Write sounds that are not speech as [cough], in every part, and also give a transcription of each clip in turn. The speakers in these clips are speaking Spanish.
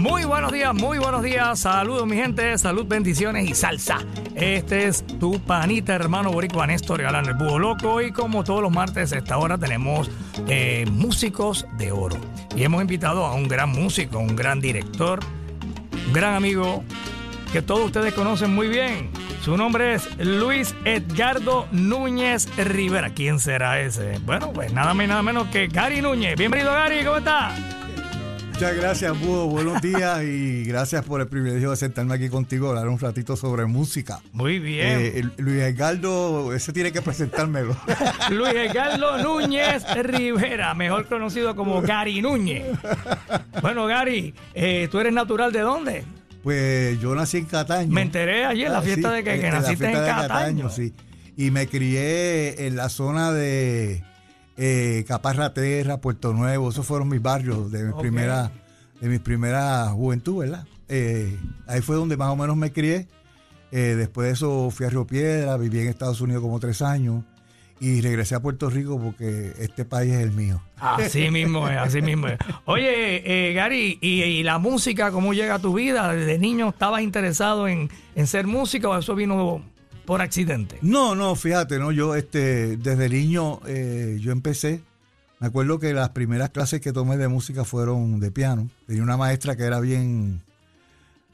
Muy buenos días, muy buenos días. Saludos, mi gente. Salud, bendiciones y salsa. Este es tu panita, hermano Boricua Néstor Galán, el Búho Loco. Y como todos los martes, a esta hora tenemos eh, músicos de oro. Y hemos invitado a un gran músico, un gran director, un gran amigo que todos ustedes conocen muy bien. Su nombre es Luis Edgardo Núñez Rivera. ¿Quién será ese? Bueno, pues nada más y nada menos que Gary Núñez. Bienvenido, Gary. ¿Cómo está? Muchas gracias, Búho. Buenos días y gracias por el privilegio de sentarme aquí contigo a hablar un ratito sobre música. Muy bien. Eh, Luis Edgardo, ese tiene que presentármelo. [laughs] Luis Edgardo Núñez Rivera, mejor conocido como Gary Núñez. Bueno, Gary, eh, ¿tú eres natural de dónde? Pues yo nací en Cataño. Me enteré ayer en la Ah, fiesta sí, de que, naciste en de Cataño. sí. Y me crié en la zona de eh, Caparraterra, Puerto Nuevo. Esos fueron mis barrios de mi Ok. primera de mi primera juventud, ¿verdad? Eh, ahí fue donde más o menos me crié. Eh, después de eso fui a Río Piedra, viví en Estados Unidos como tres años y regresé a Puerto Rico porque este país es el mío. Así [laughs] mismo es, así mismo es. Oye, eh, Gary, ¿y, y la música cómo llega a tu vida? ¿Desde niño estabas interesado en, en ser músico o eso vino por accidente? No, no, fíjate, no, yo este, desde niño eh, yo empecé, me acuerdo que las primeras clases que tomé de música fueron de piano. Tenía una maestra que era bien,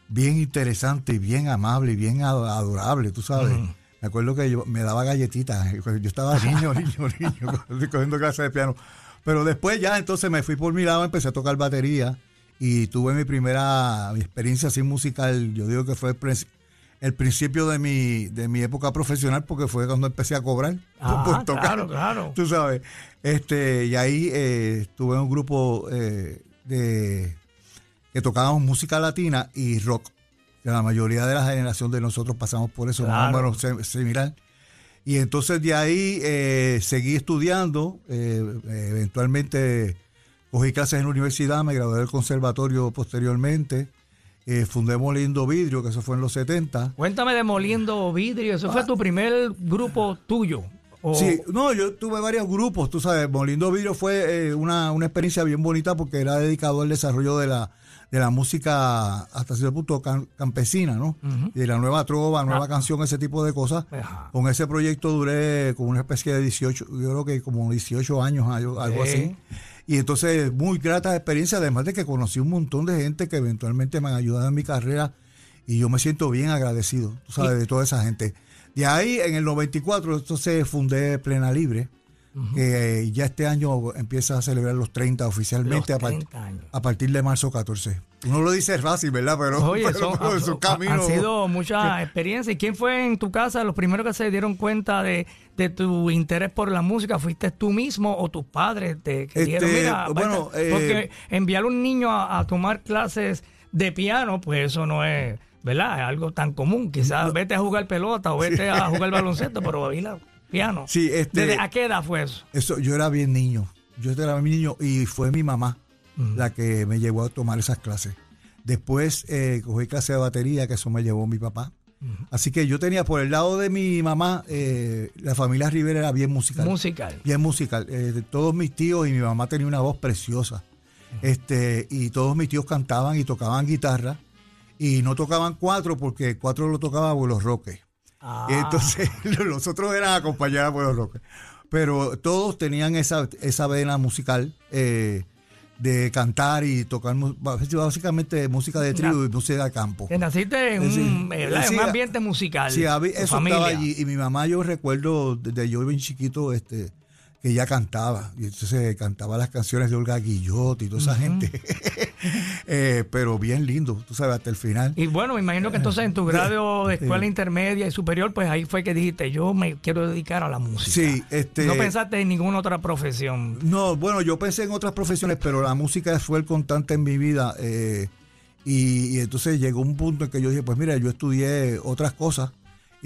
bien interesante y bien amable y bien ado- adorable, tú sabes. Me acuerdo que yo, me daba galletitas, yo estaba niño, [laughs] niño, niño, [laughs] cogiendo clases de piano. Pero después ya entonces me fui por mi lado, empecé a tocar batería y tuve mi primera mi experiencia así musical, yo digo que fue el, prin- el principio de mi, de mi época profesional porque fue cuando empecé a cobrar Ah, por tocar. claro, claro. [laughs] Tú sabes. Este, y ahí eh, estuve en un grupo eh, de que tocábamos música latina y rock. La mayoría de la generación de nosotros pasamos por eso, más o Claro. menos se- similar. Y entonces de ahí eh, seguí estudiando, eh, eventualmente cogí clases en la universidad, me gradué del conservatorio posteriormente, eh, fundé Moliendo Vidrio, que eso fue en los 70. Cuéntame de Moliendo Vidrio, ¿eso fue tu primer grupo tuyo? O- Sí, no, yo tuve varios grupos, tú sabes, Molindo Vidrio fue eh, una, una experiencia bien bonita porque era dedicado al desarrollo de la, de la música hasta cierto punto cam- campesina, ¿no? Ujú. De la nueva trova, nueva Ah. canción, ese tipo de cosas. Ajá. Con ese proyecto duré como una especie de 18, yo creo que como 18 años, algo, algo Sí. así. Y entonces, muy grata experiencia, además de que conocí un montón de gente que eventualmente me han ayudado en mi carrera y yo me siento bien agradecido, tú sabes, de toda esa gente. De ahí, en el 94, entonces fundé Plena Libre, que eh, ya este año empieza a celebrar los 30 oficialmente Los a, par- 30 años. a partir de marzo 14. Uno lo dice fácil, ¿verdad? Pero, Oye, [laughs] pero- son- ha- camino. han sido muchas experiencias. ¿Y quién fue en tu casa los primeros que se dieron cuenta de, de tu interés por la música? ¿Fuiste tú mismo o tus padres te que dijeron, Este, mira, bueno, vete"? eh, porque enviar a un niño a, a tomar clases de piano, pues eso no es, ¿verdad? Es algo tan común. Quizás vete a jugar pelota o vete a jugar baloncesto, pero ir a [laughs] piano. Sí, este- ¿Desde a qué edad fue eso? Eso, yo era bien niño. Yo era bien niño y fue mi mamá la que me llevó a tomar esas clases. Después eh, cogí clase de batería, que eso me llevó mi papá. Así que yo tenía por el lado de mi mamá, eh, la familia Rivera era bien musical. Musical. Bien musical. Eh, todos mis tíos y mi mamá tenía una voz preciosa. Este, y todos mis tíos cantaban y tocaban guitarra. Y no tocaban cuatro porque cuatro lo tocaban por los roques. Ah, Y entonces [laughs] los otros eran acompañados por los rockers. Pero todos tenían esa, esa vena musical eh, de cantar y tocar básicamente música de trío y música de campo. que naciste en Sí, un, eh, en sí, un ambiente musical. Sí, eso familia. estaba allí. Y mi mamá, yo recuerdo desde yo bien chiquito, este que ella cantaba. Y entonces cantaba las canciones de Olga Guillot y toda esa gente. [laughs] Eh, pero bien lindo, tú sabes, hasta el final. Y bueno, me imagino que entonces en tu grado de escuela intermedia y superior, pues ahí fue que dijiste, yo me quiero dedicar a la música. Sí, este- No pensaste en ninguna otra profesión. No, bueno, yo pensé en otras profesiones, pero la música fue el constante en mi vida. eh, y, y entonces llegó un punto en que yo dije, pues mira, yo estudié otras cosas,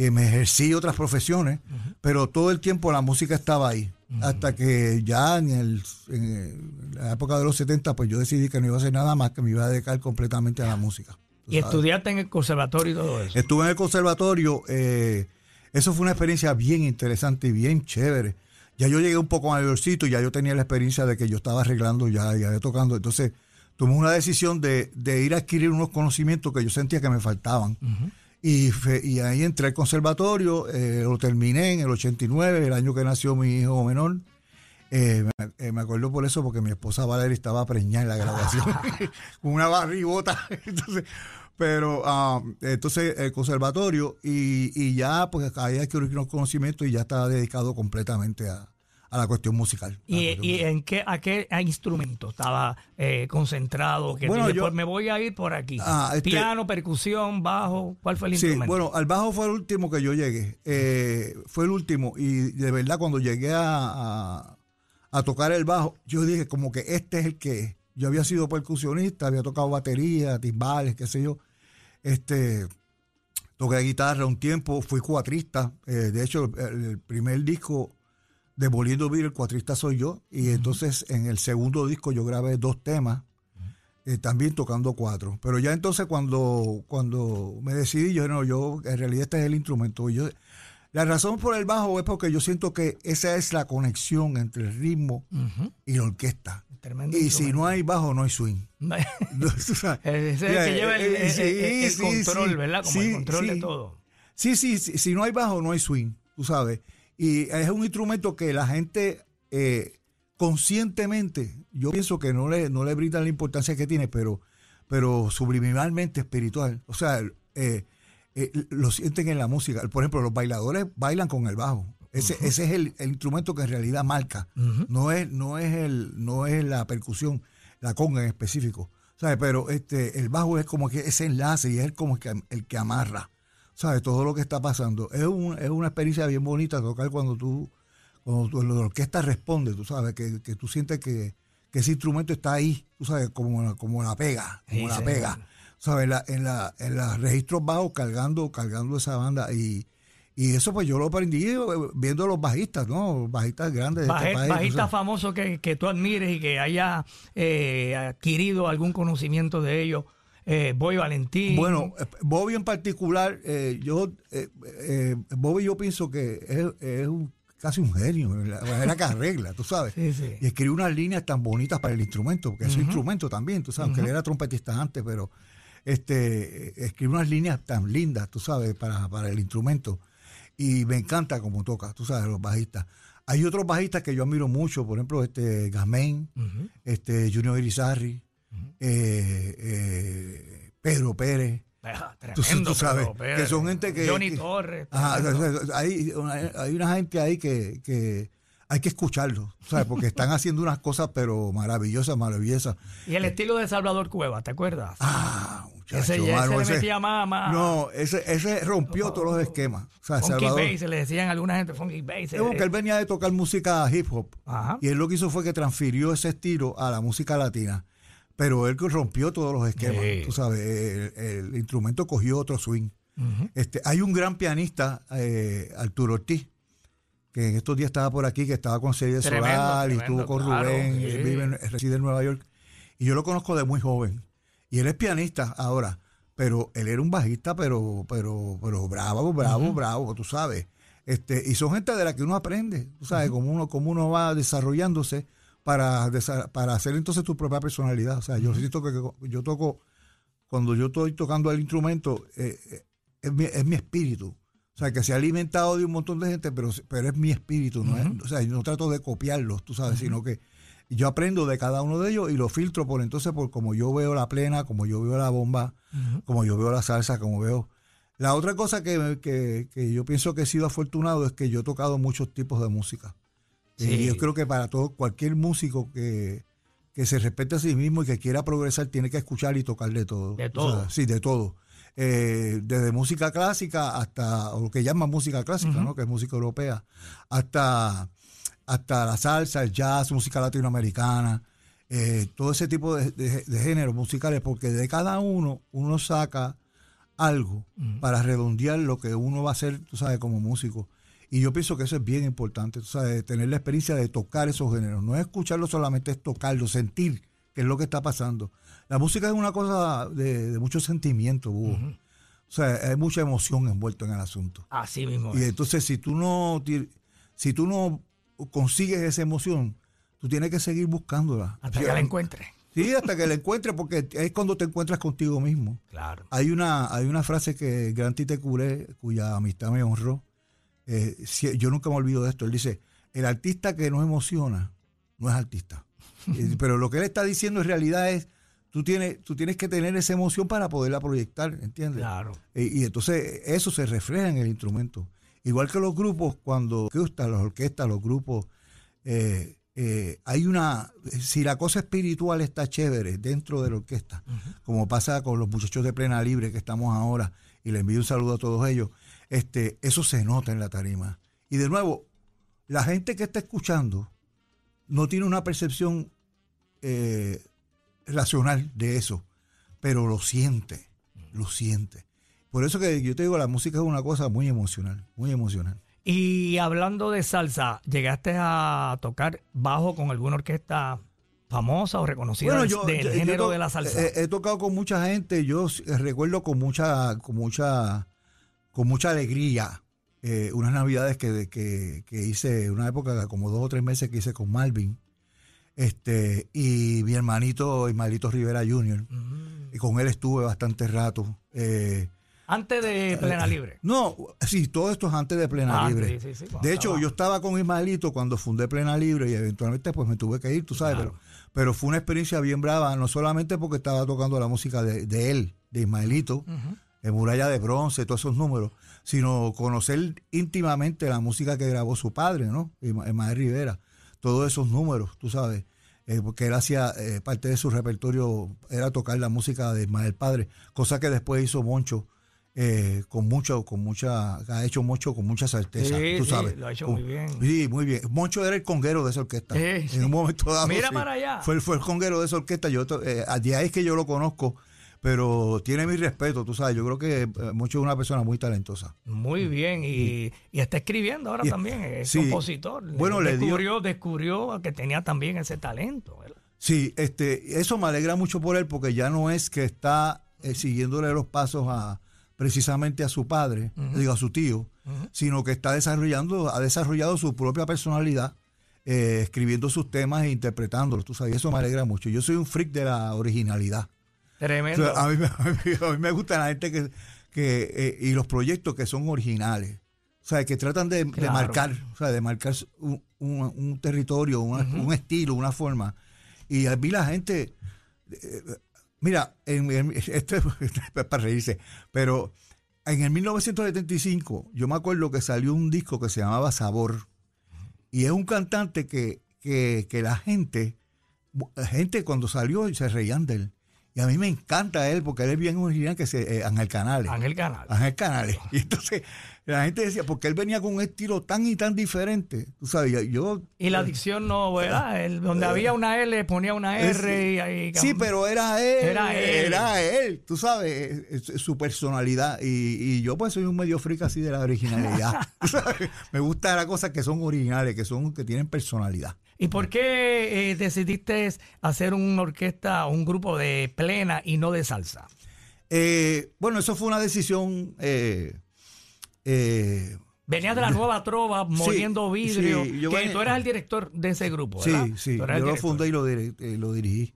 eh, me ejercí otras profesiones, pero todo el tiempo la música estaba ahí. Hasta que ya en, el, en la época de los 70, pues yo decidí que no iba a hacer nada más, que me iba a dedicar completamente a la música. Y sabes. estudiaste en el conservatorio y todo eso. Estuve en el conservatorio. eh, eso fue una experiencia bien interesante y bien chévere. Ya yo llegué un poco mayorcito y ya yo tenía la experiencia de que yo estaba arreglando ya, ya tocando. Entonces tomé una decisión de, de ir a adquirir unos conocimientos que yo sentía que me faltaban. Y, fe- y ahí entré al conservatorio, eh, lo terminé en el 89, el año que nació mi hijo menor. Eh, me, eh, me acuerdo por eso, porque mi esposa Valeria estaba preñada en la graduación, [laughs] [laughs] con una barrigota. [laughs] entonces, pero ah, entonces el conservatorio y, y ya pues ahí adquirí unos conocimientos y ya estaba dedicado completamente a, a la cuestión musical. La ¿Y, cuestión y musical. en qué, a qué a instrumento estaba eh, concentrado? Que Bueno, yo- pues me voy a ir por aquí. Ah, este- Piano, percusión, bajo. ¿Cuál fue el Sí, instrumento? bueno, al bajo fue el último que yo llegué. Eh, fue el último. Y de verdad, cuando llegué a, a- a tocar el bajo, yo dije como que este es el que es. Yo había sido percusionista, había tocado batería, timbales, qué sé yo. Este, toqué guitarra un tiempo, fui cuatrista. Eh, de hecho, el, el primer disco de Volviendo a Vivir, el cuatrista soy yo. Y entonces en el segundo disco yo grabé dos temas eh, también tocando cuatro. Pero ya entonces cuando, cuando me decidí, yo no, yo en realidad este es el instrumento. Yo, la razón por el bajo es porque yo siento que esa es la conexión entre el ritmo y la orquesta. Tremendo Y si no hay bajo, no hay swing. [laughs] Es [laughs] el que lleva el, el- sí, el- el sí, control, sí. ¿verdad? Como el Sí, control de todo. Sí, sí, sí, si no hay bajo, no hay swing, tú sabes. Y es un instrumento que la gente eh, conscientemente, yo pienso que no le, no le brindan la importancia que tiene, pero, pero subliminalmente espiritual. O sea, eh, eh, lo sienten en la música. Por ejemplo, los bailadores bailan con el bajo. Ese, ese es el, el instrumento que en realidad marca. No es, no es el, no es la percusión, la conga en específico. ¿Sabes? Pero este, el bajo es como que ese enlace y es como que, el que amarra. ¿Sabes? Todo lo que está pasando. Es, un- es una experiencia bien bonita tocar cuando tú, cuando tú- la orquesta responde, tú sabes, que, que tú sientes que, que ese instrumento está ahí, tú sabes, como, como la pega, como Sí, la pega. ¿Sabes? En, la, en, la, en los registros bajos cargando, cargando esa banda y, y eso pues yo lo aprendí eh, viendo a los bajistas, ¿no? Bajistas grandes de Baje- este país. tú bajista sabes. famoso que, que tú admires y que haya eh, adquirido algún conocimiento de ellos. Eh, Boy Valentín. Bueno, eh, Bobby en particular, eh, yo, eh, Bobby yo pienso que es, es un- casi un genio, la manera que arregla, tú sabes. Sí, sí. Y escribe unas líneas tan bonitas para el instrumento, porque es un instrumento también, tú sabes, que él era trompetista antes, pero este escribe unas líneas tan lindas, tú sabes, para, para el instrumento. Y me encanta cómo toca, tú sabes, los bajistas. Hay otros bajistas que yo admiro mucho, por ejemplo, este Gasmen, Ujú. este Junior Irizarry, eh, eh, Pedro Pérez. Ah, Tú, tremendo, tú sabes Pedro Pérez. que son gente que. Johnny que- Torres. Ajá, hay, una, hay una gente ahí que, que hay que escucharlo, ¿sabes? Porque están haciendo unas cosas, pero maravillosas, maravillosas. Y el estilo de Salvador Cueva, ¿te acuerdas? Ah, muchacho, ese ya mano, se le metía más, más. No, ese, ese rompió todos los esquemas. O sea, Funky Salvador. Bass, se le decían a alguna gente Funky Bass. Es porque él venía de tocar música hip hop. Ajá. Y él lo que hizo fue que transfirió ese estilo a la música latina. Pero él que rompió todos los esquemas. Sí. Tú sabes, el, el instrumento cogió otro swing. Este, hay un gran pianista, eh, Arturo Ortiz, que en estos días estaba por aquí, que estaba con Serie Tremendo, Solar y tremendo, estuvo con claro, Rubén, sí. él vive en- reside en Nueva York. Y yo lo conozco de muy joven. Y él es pianista ahora, pero él era un bajista, pero, pero, pero bravo, bravo, bravo, tú sabes. Este, y son gente de la que uno aprende, tú sabes, cómo uno, cómo uno va desarrollándose para, para hacer entonces tu propia personalidad. O sea, yo siento que que yo toco, cuando yo estoy tocando el instrumento, eh, eh, es, mi, es mi espíritu. O sea, que se ha alimentado de un montón de gente, pero, pero es mi espíritu. ¿no? es- o sea, yo no trato de copiarlos, tú sabes, sino que yo aprendo de cada uno de ellos y lo filtro por entonces por como yo veo la plena, como yo veo la bomba, como yo veo la salsa, como veo. La otra cosa que, que, que yo pienso que he sido afortunado es que yo he tocado muchos tipos de música. Sí. Y yo creo que para todo, cualquier músico que, que se respete a sí mismo y que quiera progresar, tiene que escuchar y tocar de todo. De O todo. sea, sí, de todo. Eh, desde música clásica hasta, lo que llaman música clásica, ¿no? que es música europea, hasta, hasta la salsa, el jazz, música latinoamericana, eh, todo ese tipo de, de- de géneros musicales, porque de cada uno uno saca algo para redondear lo que uno va a hacer, tú sabes, como músico. Y yo pienso que eso es bien importante, sabes, tener la experiencia de tocar esos géneros. No es escucharlo solamente, es tocarlo, sentir qué es lo que está pasando. La música es una cosa de, de mucho sentimiento, Hugo. O sea, hay mucha emoción envuelta en el asunto. Así mismo. Y es. entonces, si tú no, si tú no consigues esa emoción, tú tienes que seguir buscándola. Hasta que la encuentres. Sí, hasta que la encuentres, porque es cuando te encuentras contigo mismo. Claro. Hay una, hay una frase que Gran Tite Curé, cuya amistad me honró, eh, si- yo nunca me olvido de esto. Él dice, el artista que no emociona no es artista. [laughs] Eh, Pero lo que él está diciendo en realidad es, tú tienes, tú tienes que tener esa emoción para poderla proyectar, ¿entiendes? Claro. Eh, y entonces eso se refleja en el instrumento. Igual que los grupos, cuando gustan las orquestas, los grupos, eh, eh, hay una, si la cosa espiritual está chévere dentro de la orquesta, como pasa con los muchachos de plena libre que estamos ahora, y le envío un saludo a todos ellos, este, eso se nota en la tarima. Y de nuevo, la gente que está escuchando no tiene una percepción eh, racional de eso, pero lo siente, lo siente. Por eso que yo te digo, la música es una cosa muy emocional, muy emocional. Y hablando de salsa, ¿llegaste a tocar bajo con alguna orquesta famosa o reconocida del, del yo- yo género de la salsa? He, he tocado con mucha gente, yo recuerdo con mucha, con mucha, con mucha alegría eh, unas navidades que, que, que hice, una época como dos o tres meses que hice con Malvin, este, y mi hermanito Ismaelito Rivera Jr. Mm. Y con él estuve bastante rato. eh, Antes de Plena Libre. no, sí, todo esto es antes de Plena Ah, Libre. sí, sí, sí, cuando de hecho, yo estaba con Ismaelito cuando fundé Plena Libre y eventualmente pues me tuve que ir, tú sabes, Claro. pero, pero fue una experiencia bien brava, no solamente porque estaba tocando la música de, de él, de Ismaelito. En Muralla de Bronce, todos esos números, sino conocer íntimamente la música que grabó su padre, ¿no? Ismael Rivera, todos esos números, tú sabes, eh, porque él hacía eh, parte de su repertorio, era tocar la música de Ismael Padre, cosa que después hizo Moncho. eh, con mucho, con mucha, ha hecho mucho con mucha certeza, Sí, tú sí, sabes. lo ha hecho Con- muy bien. Sí, muy bien. Moncho era el conguero de esa orquesta. Sí. En un momento dado. Mira sí. para allá. Fue, el- fue el conguero de esa orquesta. Yo, eh, de ahí es que yo lo conozco, pero tiene mi respeto, tú sabes. Yo creo que eh, Moncho es una persona muy talentosa. Muy bien. Y, y está escribiendo ahora Y- también. Es sí. compositor. Bueno, le dio- descubrió, descubrió que tenía también ese talento. ¿verdad? Sí, este, eso me alegra mucho por él porque ya no es que está eh, siguiéndole los pasos a precisamente a su padre, digo a su tío, sino que está desarrollando, ha desarrollado su propia personalidad, eh, escribiendo sus temas e interpretándolos. Tú sabes, eso me alegra mucho. Yo soy un freak de la originalidad. O Tremendo. sea, a, mí, me- [laughs] a mí- a mí me gusta la gente que, que eh, y los proyectos que son originales. O sea, que tratan de, marcar, o sea, de marcar un, un- un territorio, una- un estilo, una forma. Y a mí la gente, eh, mira, en, en- [laughs] esto es [laughs] para reírse, pero en el 1975 yo me acuerdo que salió un disco que se llamaba Sabor. Y es un cantante que, que, que la gente, la gente cuando salió se reían de él. Y a mí me encanta él porque él es bien original que se eh, Ángel Canales. Ángel Canal. Ángel Canales. [laughs] Y entonces la gente decía, porque él venía con un estilo tan y tan diferente. Tú sabes, yo-. Y la dicción no, ¿verdad? [laughs] El- donde había una L, ponía una R y ahí. Sí, pero era él. Era él. Era él, tú sabes, es- es su personalidad. Y, y yo pues soy un medio freak así de la originalidad. [laughs] Tú sabes, Me gustan las cosas que son originales, que son que tienen personalidad. ¿Y por qué eh, decidiste hacer una orquesta, un grupo de plena y no de salsa? Eh, bueno, eso fue una decisión... eh, eh, Venías de la nueva trova, moliendo vidrio. sí, yo que venía- tú eras el director de ese grupo, ¿verdad? sí, sí, yo lo fundé y lo, dir- eh, lo dirigí.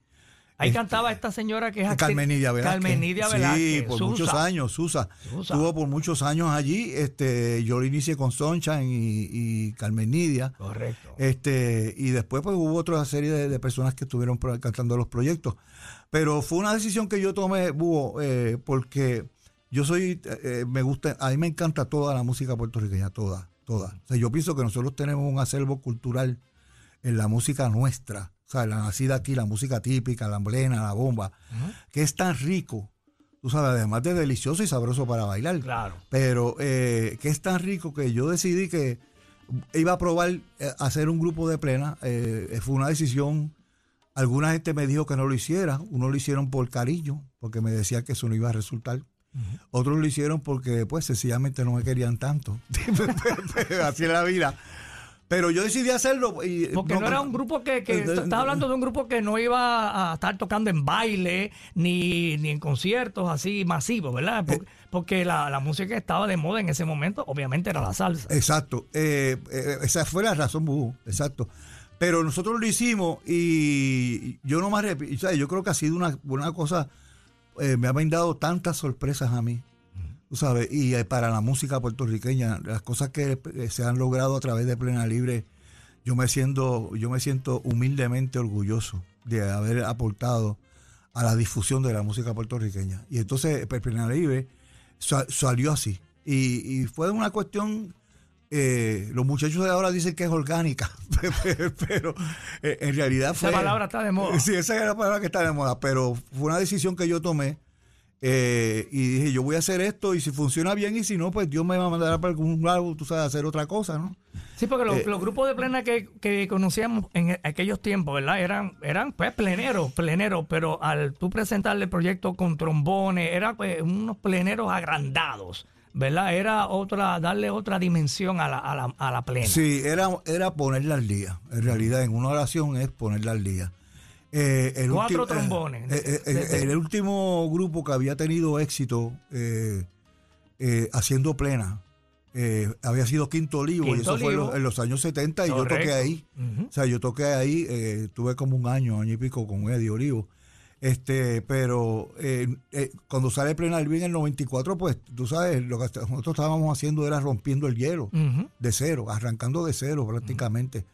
Ahí cantaba esta señora que es actriz. Carmen Nidia Velázquez. Carmen Nidia Sí, Velázquez. por Susa. muchos años, Susa. Susa. Estuvo por muchos años allí. Este, yo lo inicié con Sunshine y, y Carmen Nidia. Correcto. Este, y después pues hubo otra serie de, de personas que estuvieron cantando los proyectos. Pero fue una decisión que yo tomé, Búho, eh, porque yo soy, eh, me gusta, a mí me encanta toda la música puertorriqueña, toda, toda. O sea, yo pienso que nosotros tenemos un acervo cultural en la música nuestra. O sea, la nacida aquí, la música típica, la amblena, la bomba, que es tan rico, tú sabes, además de delicioso y sabroso para bailar. Claro. Pero eh, que es tan rico que yo decidí que iba a probar eh, hacer un grupo de plena. Eh, fue una decisión. Alguna gente me dijo que no lo hiciera. Unos lo hicieron por cariño, porque me decía que eso no iba a resultar. Otros lo hicieron porque, pues, sencillamente no me querían tanto. [laughs] Así es la vida. Pero yo decidí hacerlo. Y, Porque no, era un grupo que, que Eh, eh, estás hablando de un grupo que no iba a estar tocando en baile ni, ni en conciertos así masivos, ¿verdad? Porque, porque la, la música que estaba de moda en ese momento, obviamente, era la salsa. Exacto. Eh, eh, esa fue la razón, Bubu. Exacto. Pero nosotros lo hicimos y yo no más repito, yo creo que ha sido una, una cosa, eh, me ha brindado tantas sorpresas a mí, tú sabes, y eh, para la música puertorriqueña, las cosas que eh, se han logrado a través de Plena Libre, yo me siento, yo me siento humildemente orgulloso de haber aportado a la difusión de la música puertorriqueña. Y entonces Plena Libre salió así. Y, y fue una cuestión eh, los muchachos de ahora dicen que es orgánica, [laughs] pero eh, en realidad fue... Esa palabra está de moda. Sí, esa es la palabra que está de moda, pero fue una decisión que yo tomé eh, y dije, yo voy a hacer esto y si funciona bien y si no, pues Dios me va a mandar para algún lado, tú sabes, hacer otra cosa, ¿no? Sí, porque los, grupos de plena que, conocíamos en aquellos tiempos, ¿verdad? Eran, eran pues pleneros, pleneros, pero al tú presentarle el proyecto con trombones, eran pues, unos pleneros agrandados. ¿verdad? Era otra, darle otra dimensión a la, a la, a la plena. Sí, era, era ponerla al día. En realidad, en una oración es ponerla al día. Eh, el Cuatro eh, trombones. Eh, el último grupo que había tenido éxito haciendo plena había sido Quinto Olivo, y eso fue en los años 70 y yo toqué ahí. O sea, yo toqué ahí, tuve como un año, año y pico con Eddie Olivo. Este, pero eh, eh, cuando sale Plena en el 94, pues tú sabes, lo que nosotros estábamos haciendo era rompiendo el hielo de cero, arrancando de cero prácticamente.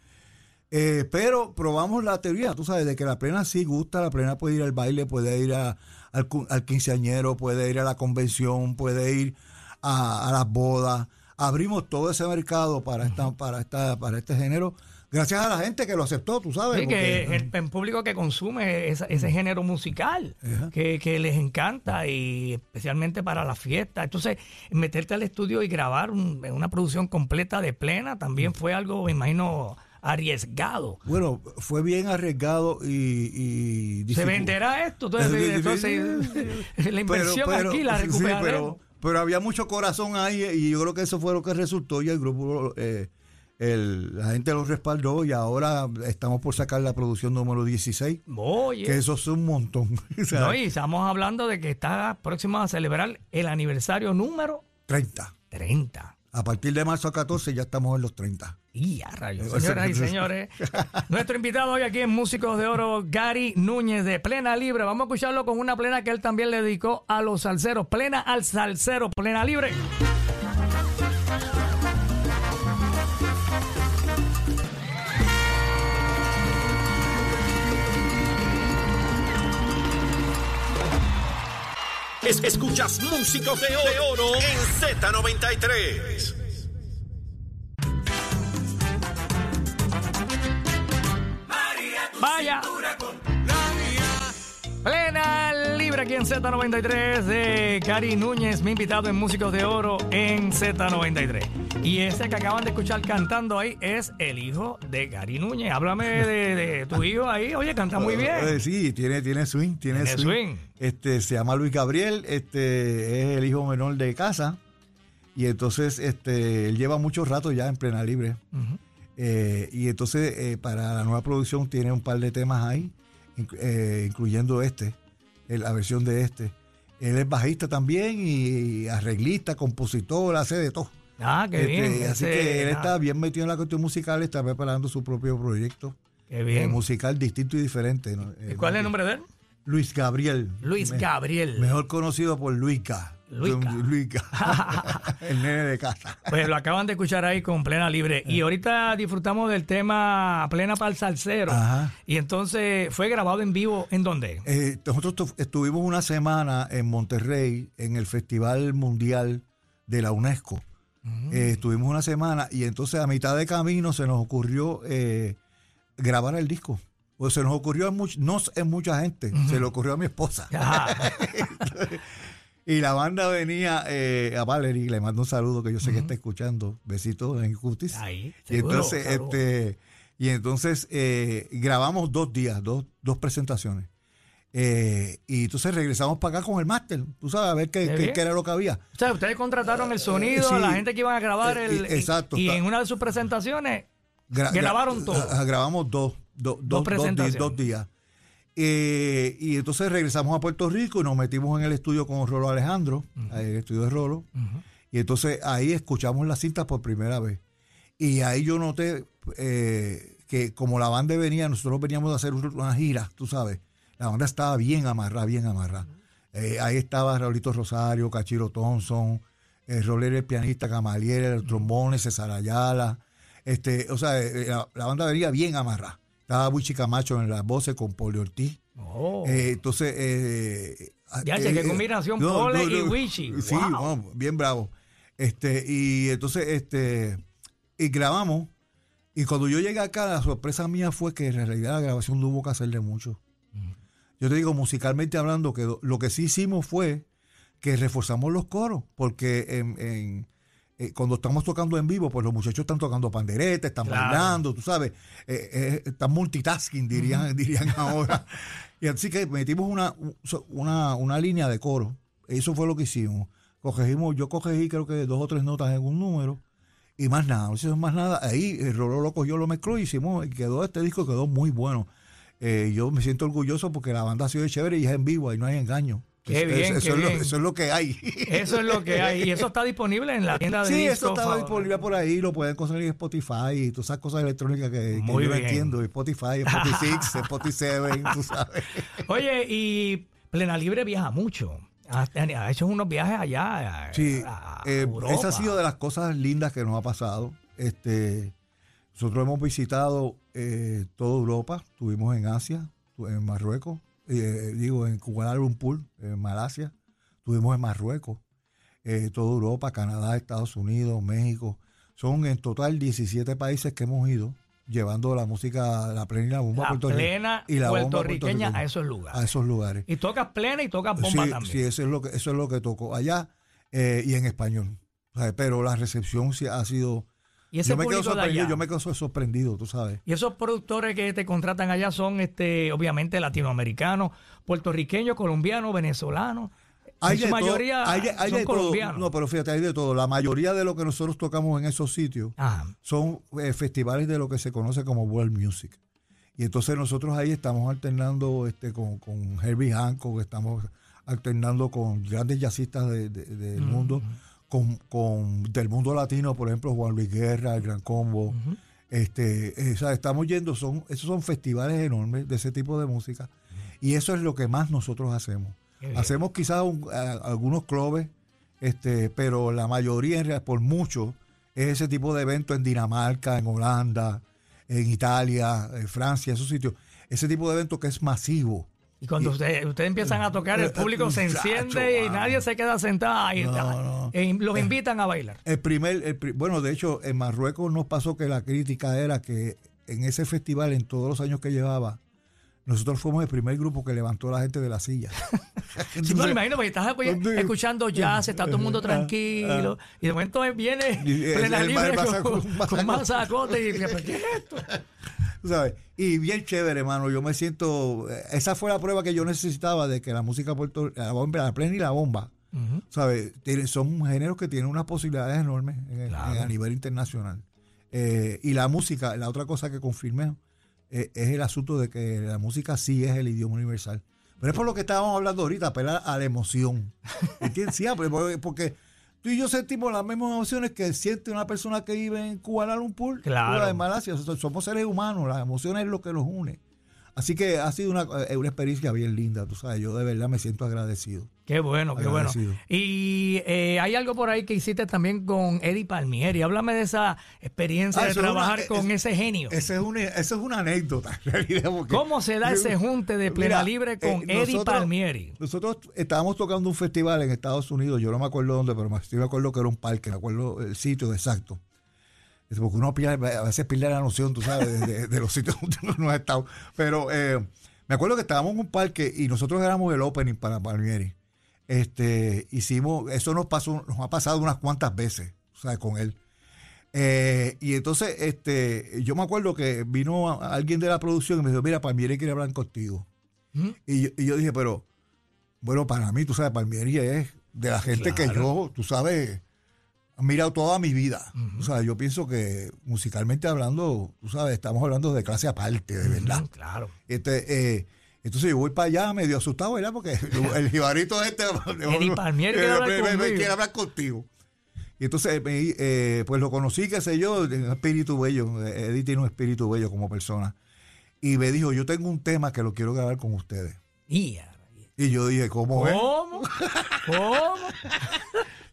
Eh, pero probamos la teoría, tú sabes, de que la plena sí gusta, la plena puede ir al baile, puede ir al, al, quinceañero, puede ir a la convención, puede ir a, a las bodas. Abrimos todo ese mercado para, esta, para, esta, para este género gracias a la gente que lo aceptó, tú sabes. Sí, que el, público que consume ese, género musical, que, les encanta y especialmente para la fiesta. Entonces, meterte al estudio y grabar una producción completa de plena también fue algo, me imagino, arriesgado. Bueno, fue bien arriesgado y... ¿Se venderá esto? Entonces, la inversión aquí la recuperaremos. pero, había mucho corazón ahí y yo creo que eso fue lo que resultó y el grupo... Eh, la gente lo respaldó y ahora estamos por sacar la producción número 16. Que eso es un montón. [laughs] no, y estamos hablando de que está próximo a celebrar el aniversario número 30. 30. A partir de marzo 14 ya estamos en los 30. Y a rayos. Señoras y señores, [laughs] nuestro invitado hoy aquí en Músicos de Oro, Gary Núñez de Plena Libre. Vamos a escucharlo con una plena que él también le dedicó a los salseros. Plena al salsero, Plena Libre. Escuchas Músicos de Oro en Z93. Vaya. Plena libre aquí en Z93 de Cari Núñez, mi invitado en Músicos de Oro en Z93. Y ese que acaban de escuchar cantando ahí es el hijo de Gary Núñez. Háblame de, tu hijo ahí. Oye, canta muy bien. Eh, sí, tiene, tiene swing. Tiene, swing. Este, se llama Luis Gabriel. Este, es el hijo menor de casa. Y entonces este, él lleva mucho rato ya en plena libre. Eh, y entonces eh, para la nueva producción tiene un par de temas ahí eh, incluyendo este, la versión de este. Él es bajista también y arreglista, compositor, hace de todo. Ah, qué este, bien. Así que él está bien metido en la cuestión musical, está preparando su propio proyecto. Qué bien. Eh, musical distinto y diferente. ¿Cuál es el nombre de él? Luis Gabriel. Luis Gabriel. Mejor conocido por Luica. Luica. [laughs] el nene de casa. Pues lo acaban de escuchar ahí con Plena Libre. Y ahorita disfrutamos del tema Plena para el Salsero. Y entonces fue grabado en vivo, ¿en dónde? Eh, nosotros estuvimos una semana en Monterrey, en el Festival Mundial de la UNESCO. Eh, estuvimos una semana y entonces a mitad de camino se nos ocurrió eh, grabar el disco. Pues se nos ocurrió a no en mucha gente, se le ocurrió a mi esposa. [laughs] [laughs] y la banda venía eh, a Valerie, le mando un saludo que yo sé que está escuchando. Besitos en Justice. Ahí, y entonces, este, y entonces eh, grabamos dos días, dos, dos presentaciones. Eh, y entonces regresamos para acá con el máster, tú sabes, a ver qué, era lo que había. O sea, ustedes contrataron el sonido, la gente que iban a grabar el. exacto. Y, en una de sus presentaciones grabaron todo. grabamos dos dos, dos, días. Eh, y entonces regresamos a Puerto Rico y nos metimos en el estudio con Rolo Alejandro, en el estudio de Rolo. Y entonces ahí escuchamos la cinta por primera vez. Y ahí yo noté eh, que como la banda venía, nosotros veníamos a hacer una gira, tú sabes, la banda estaba bien amarrada, bien amarrada. Eh, ahí estaba Raulito Rosario, Cachiro Thompson, el Roller, el pianista Camalier, el trombone, César Ayala. Este, o sea, eh, la, la banda venía bien amarrada. Estaba Wichi Camacho en las voces con Poli Ortiz. Oh. Eh, entonces, eh, Ya, eh, qué eh, combinación, Pole y Wichi. Sí, Wow. bien bravo. Este, y entonces, este, y grabamos. Y cuando yo llegué acá, la sorpresa mía fue que en realidad la grabación no hubo que hacerle mucho. Yo te digo, musicalmente hablando, que lo que sí hicimos fue que reforzamos los coros, porque en, en- eh, cuando estamos tocando en vivo, pues los muchachos están tocando pandereta, están Claro. bailando, tú sabes, eh, eh, están multitasking, dirían, [laughs] dirían ahora. Y así que metimos una, una, una línea de coro. Eso fue lo que hicimos. Cogimos, yo cogí creo que dos o tres notas en un número y más nada, no hicimos más nada. Ahí el Rolo lo cogió, lo mezcló y hicimos, y quedó este disco, quedó muy bueno. Eh, yo me siento orgulloso porque la banda ha sido chévere y es en vivo, ahí no hay engaño. Qué Eso- bien, eso, qué es lo, bien. eso es lo que hay. Eso es lo que hay. Y eso está disponible en la tienda de Sí, eso está favor- disponible por ahí, lo pueden conseguir en Spotify y todas esas cosas electrónicas que, que Muy yo bien. entiendo. Spotify, Spotify [laughs] 6, Spotify 7, tú sabes. Oye, y Plena Libre viaja mucho. Ha, ha hecho unos viajes allá. a- Sí, a eh, esa ha sido de las cosas lindas que nos ha pasado. Este, nosotros hemos visitado eh, toda Europa, estuvimos en Asia, en Marruecos, eh, digo, en Kuala Lumpur, en Malasia, estuvimos en Marruecos, eh, toda Europa, Canadá, Estados Unidos, México. Son en total 17 países que hemos ido llevando la música, la plena y la bomba La a Puerto Rico. plena y la bomba puertorriqueña a puertorriqueña esos lugares. a esos lugares. Y tocas plena y tocas bomba sí, también. sí, eso es lo que, eso es lo que tocó allá eh, y en español. O sea, Pero la recepción sí ha sido. Y ese Yo me quedo sorprendido, allá. yo me quedo sorprendido, tú sabes. Y esos productores que te contratan allá son, este, obviamente, latinoamericanos, puertorriqueños, colombianos, venezolanos. en su de todo, mayoría hay de- hay son de todo. colombianos. No, pero fíjate, hay de todo. La mayoría de lo que nosotros tocamos en esos sitios Ah, son eh, festivales de lo que se conoce como World Music. Y entonces nosotros ahí estamos alternando este con, con Herbie Hancock, estamos alternando con grandes jazzistas de- de- del mundo, con, con del mundo latino, por ejemplo, Juan Luis Guerra, el Gran Combo. este, eh, o sea, estamos yendo, son, esos son festivales enormes de ese tipo de música. Y eso es lo que más nosotros hacemos. Hacemos quizás un- a- algunos clubes, este, pero la mayoría, en realidad, por mucho, es ese tipo de evento en Dinamarca, en Holanda, en Italia, en Francia, esos sitios. Ese tipo de evento que es masivo. Y cuando ustedes ustedes empiezan a tocar, el público se enciende y nadie se queda sentado ahí. No, no. Eh, los invitan a bailar. El primer, el bueno, de hecho, en Marruecos nos pasó que la crítica era que en ese festival, en todos los años que llevaba, nosotros fuimos el primer grupo que levantó a la gente de la silla. [laughs] Sí, no, me imagino, porque estás escuchando jazz, está todo el mundo [laughs] tranquilo, y de momento viene Y el- plena libre con, con masacote y dice, "¿Pero ¿qué es esto? [laughs] [laughs] ¿sabes? Y bien chévere, hermano. Yo me siento. eh, Esa fue la prueba que yo necesitaba de que la música puerto, la bomba, la plena y la bomba. ¿sabes? Son géneros que tienen unas posibilidades enormes en el- Claro. en- a nivel internacional. Eh, y la música, la otra cosa que confirmé eh, es el asunto de que la música sí es el idioma universal. Pero es por lo que estábamos hablando ahorita, apelar a la emoción. [laughs] ¿Entiendes? Sí, porque tú y yo sentimos las mismas emociones que siente una persona que vive en Kuala Lumpur, Claro. en Malasia. O sea, somos seres humanos, las emociones es lo que nos une. Así que ha sido una, eh, una experiencia bien linda, tú sabes. Yo de verdad me siento agradecido. Qué bueno, qué bueno. Y eh, hay algo por ahí que hiciste también con Eddie Palmieri. Háblame de esa experiencia Ah, de es trabajar una- con es- ese genio. Esa es una, esa es una anécdota, en realidad. porque- ¿Cómo se da ese junte de plena Mira, libre con eh, Eddie nosotros- Palmieri? Nosotros estábamos tocando un festival en Estados Unidos, yo no me acuerdo dónde, pero me- sí me acuerdo que era un parque, me acuerdo el sitio exacto. Porque uno a veces pierde la noción, tú sabes, de, los sitios donde uno ha estado. Pero eh, me acuerdo que estábamos en un parque y nosotros éramos el opening para Palmieri. Este, hicimos, eso nos pasó, nos ha pasado unas cuantas veces, ¿sabes? Con él. Eh, y entonces, este, yo me acuerdo que vino a- alguien de la producción y me dijo, mira, Palmieri quiere hablar contigo. Ujú. Y yo, y yo dije, pero, bueno, para mí, tú sabes, Palmieri es de la gente que yo, tú sabes, mirado toda mi vida. O sea, yo pienso que musicalmente hablando, tú sabes, estamos hablando de clase aparte, de verdad. Claro. Este, eh, entonces yo voy para allá medio asustado, ¿verdad? Porque [laughs] el jibarito este... Eddie Palmieri quiere hablar eh, conmigo. quiere hablar contigo. Y entonces, me- eh, pues lo conocí, qué sé yo, un espíritu bello. eh, Eddie tiene un espíritu bello como persona. Y me dijo, yo tengo un tema que lo quiero grabar con ustedes. Y yo dije, ¿cómo es? ¿Cómo? [laughs]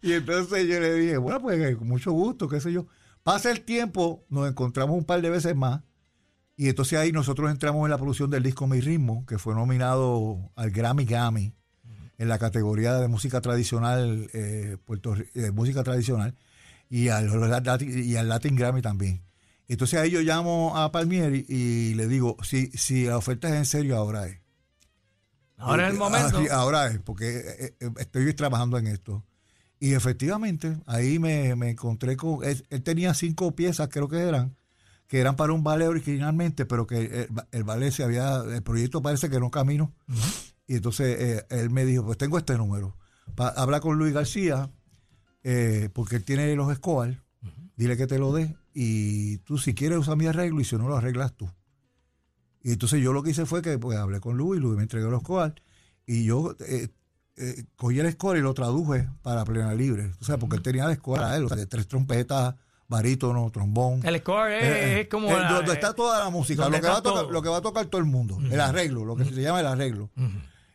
Y entonces yo le dije, bueno, pues eh, con mucho gusto, qué sé yo. Pasa el tiempo, nos encontramos un par de veces más. Y entonces ahí nosotros entramos en la producción del disco Mi Ritmo, que fue nominado al Grammy Grammy en la categoría de música tradicional, eh, Puerto, eh, música tradicional, y al, Latin- y al Latin Grammy también. Entonces ahí yo llamo a Palmieri y le digo, si, si la oferta es en serio, ahora es. Ahora es el momento. Ah, ahora es, porque eh, estoy trabajando en esto. Y efectivamente, ahí me, me encontré con. Él, él tenía cinco piezas, creo que eran, que eran para un ballet originalmente, pero que el, el ballet se había. El proyecto parece que no caminó. Y entonces eh, él me dijo: Pues tengo este número. Pa- habla con Luis García, eh, porque él tiene los score. Dile que te lo dé. Y tú, si quieres, usa mi arreglo, y si no, lo arreglas tú. Y entonces yo lo que hice fue que pues hablé con Luis, Luis me entregó los score y yo eh, eh, cogí el score y lo traduje para plena libre. O sea, porque él tenía el score a él, o sea, de tres trompetas, barítono, trombón. El score es, Eh, eh, es como. eh, la- donde está toda la música, lo que, va a tocar, todo. lo que va a tocar todo el mundo, el arreglo, lo que se llama el arreglo.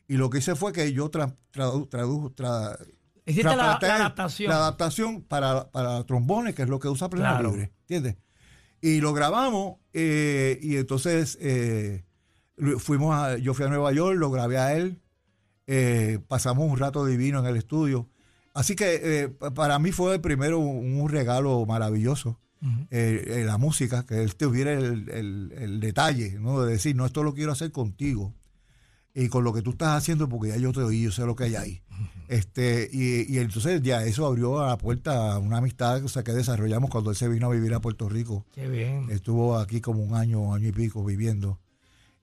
Y lo que hice fue que yo tra- tradu- tradujo, tra- Hiciste la, adaptación. la adaptación para, para trombones, que es lo que usa Plena Claro. Libre, ¿entiendes? Y lo grabamos eh, y entonces fuimos a, yo fui a Nueva York, lo grabé a él, eh, pasamos un rato divino en el estudio. Así que eh, pa- para mí fue primero un, un regalo maravilloso. Eh, eh, la música, que él tuviera el, el- el detalle, ¿no? De decir, no, esto lo quiero hacer contigo y con lo que tú estás haciendo, porque ya yo te oí, yo sé lo que hay ahí. Este, y, y entonces ya eso abrió a la puerta a una amistad o sea, que desarrollamos cuando él se vino a vivir a Puerto Rico. Qué bien. Estuvo aquí como un año, año y pico viviendo.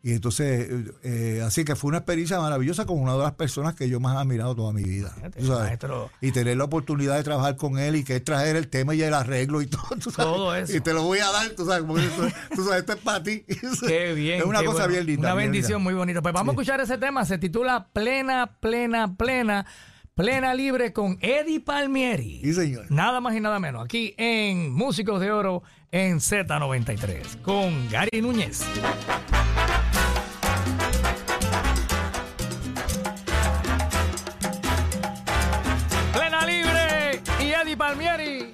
Y entonces, eh, así que fue una experiencia maravillosa con una de las personas que yo más he admirado toda mi vida. Sabes. Y tener la oportunidad de trabajar con él y que él trajera el tema y el arreglo y [laughs] todo. tú sabes. Todo eso. Y te lo voy a dar, tú sabes, porque tú sabes, esto es para ti. [laughs] Qué bien. Es una cosa bueno. bien linda. Una bendición linda. muy bonita. Pues vamos a escuchar ese tema. Se titula Plena, Plena, Plena, Plena Libre con Eddie Palmieri. Sí, señor. Nada más y nada menos. Aquí en Músicos de Oro en Z93 con Gary Núñez. Palmieri.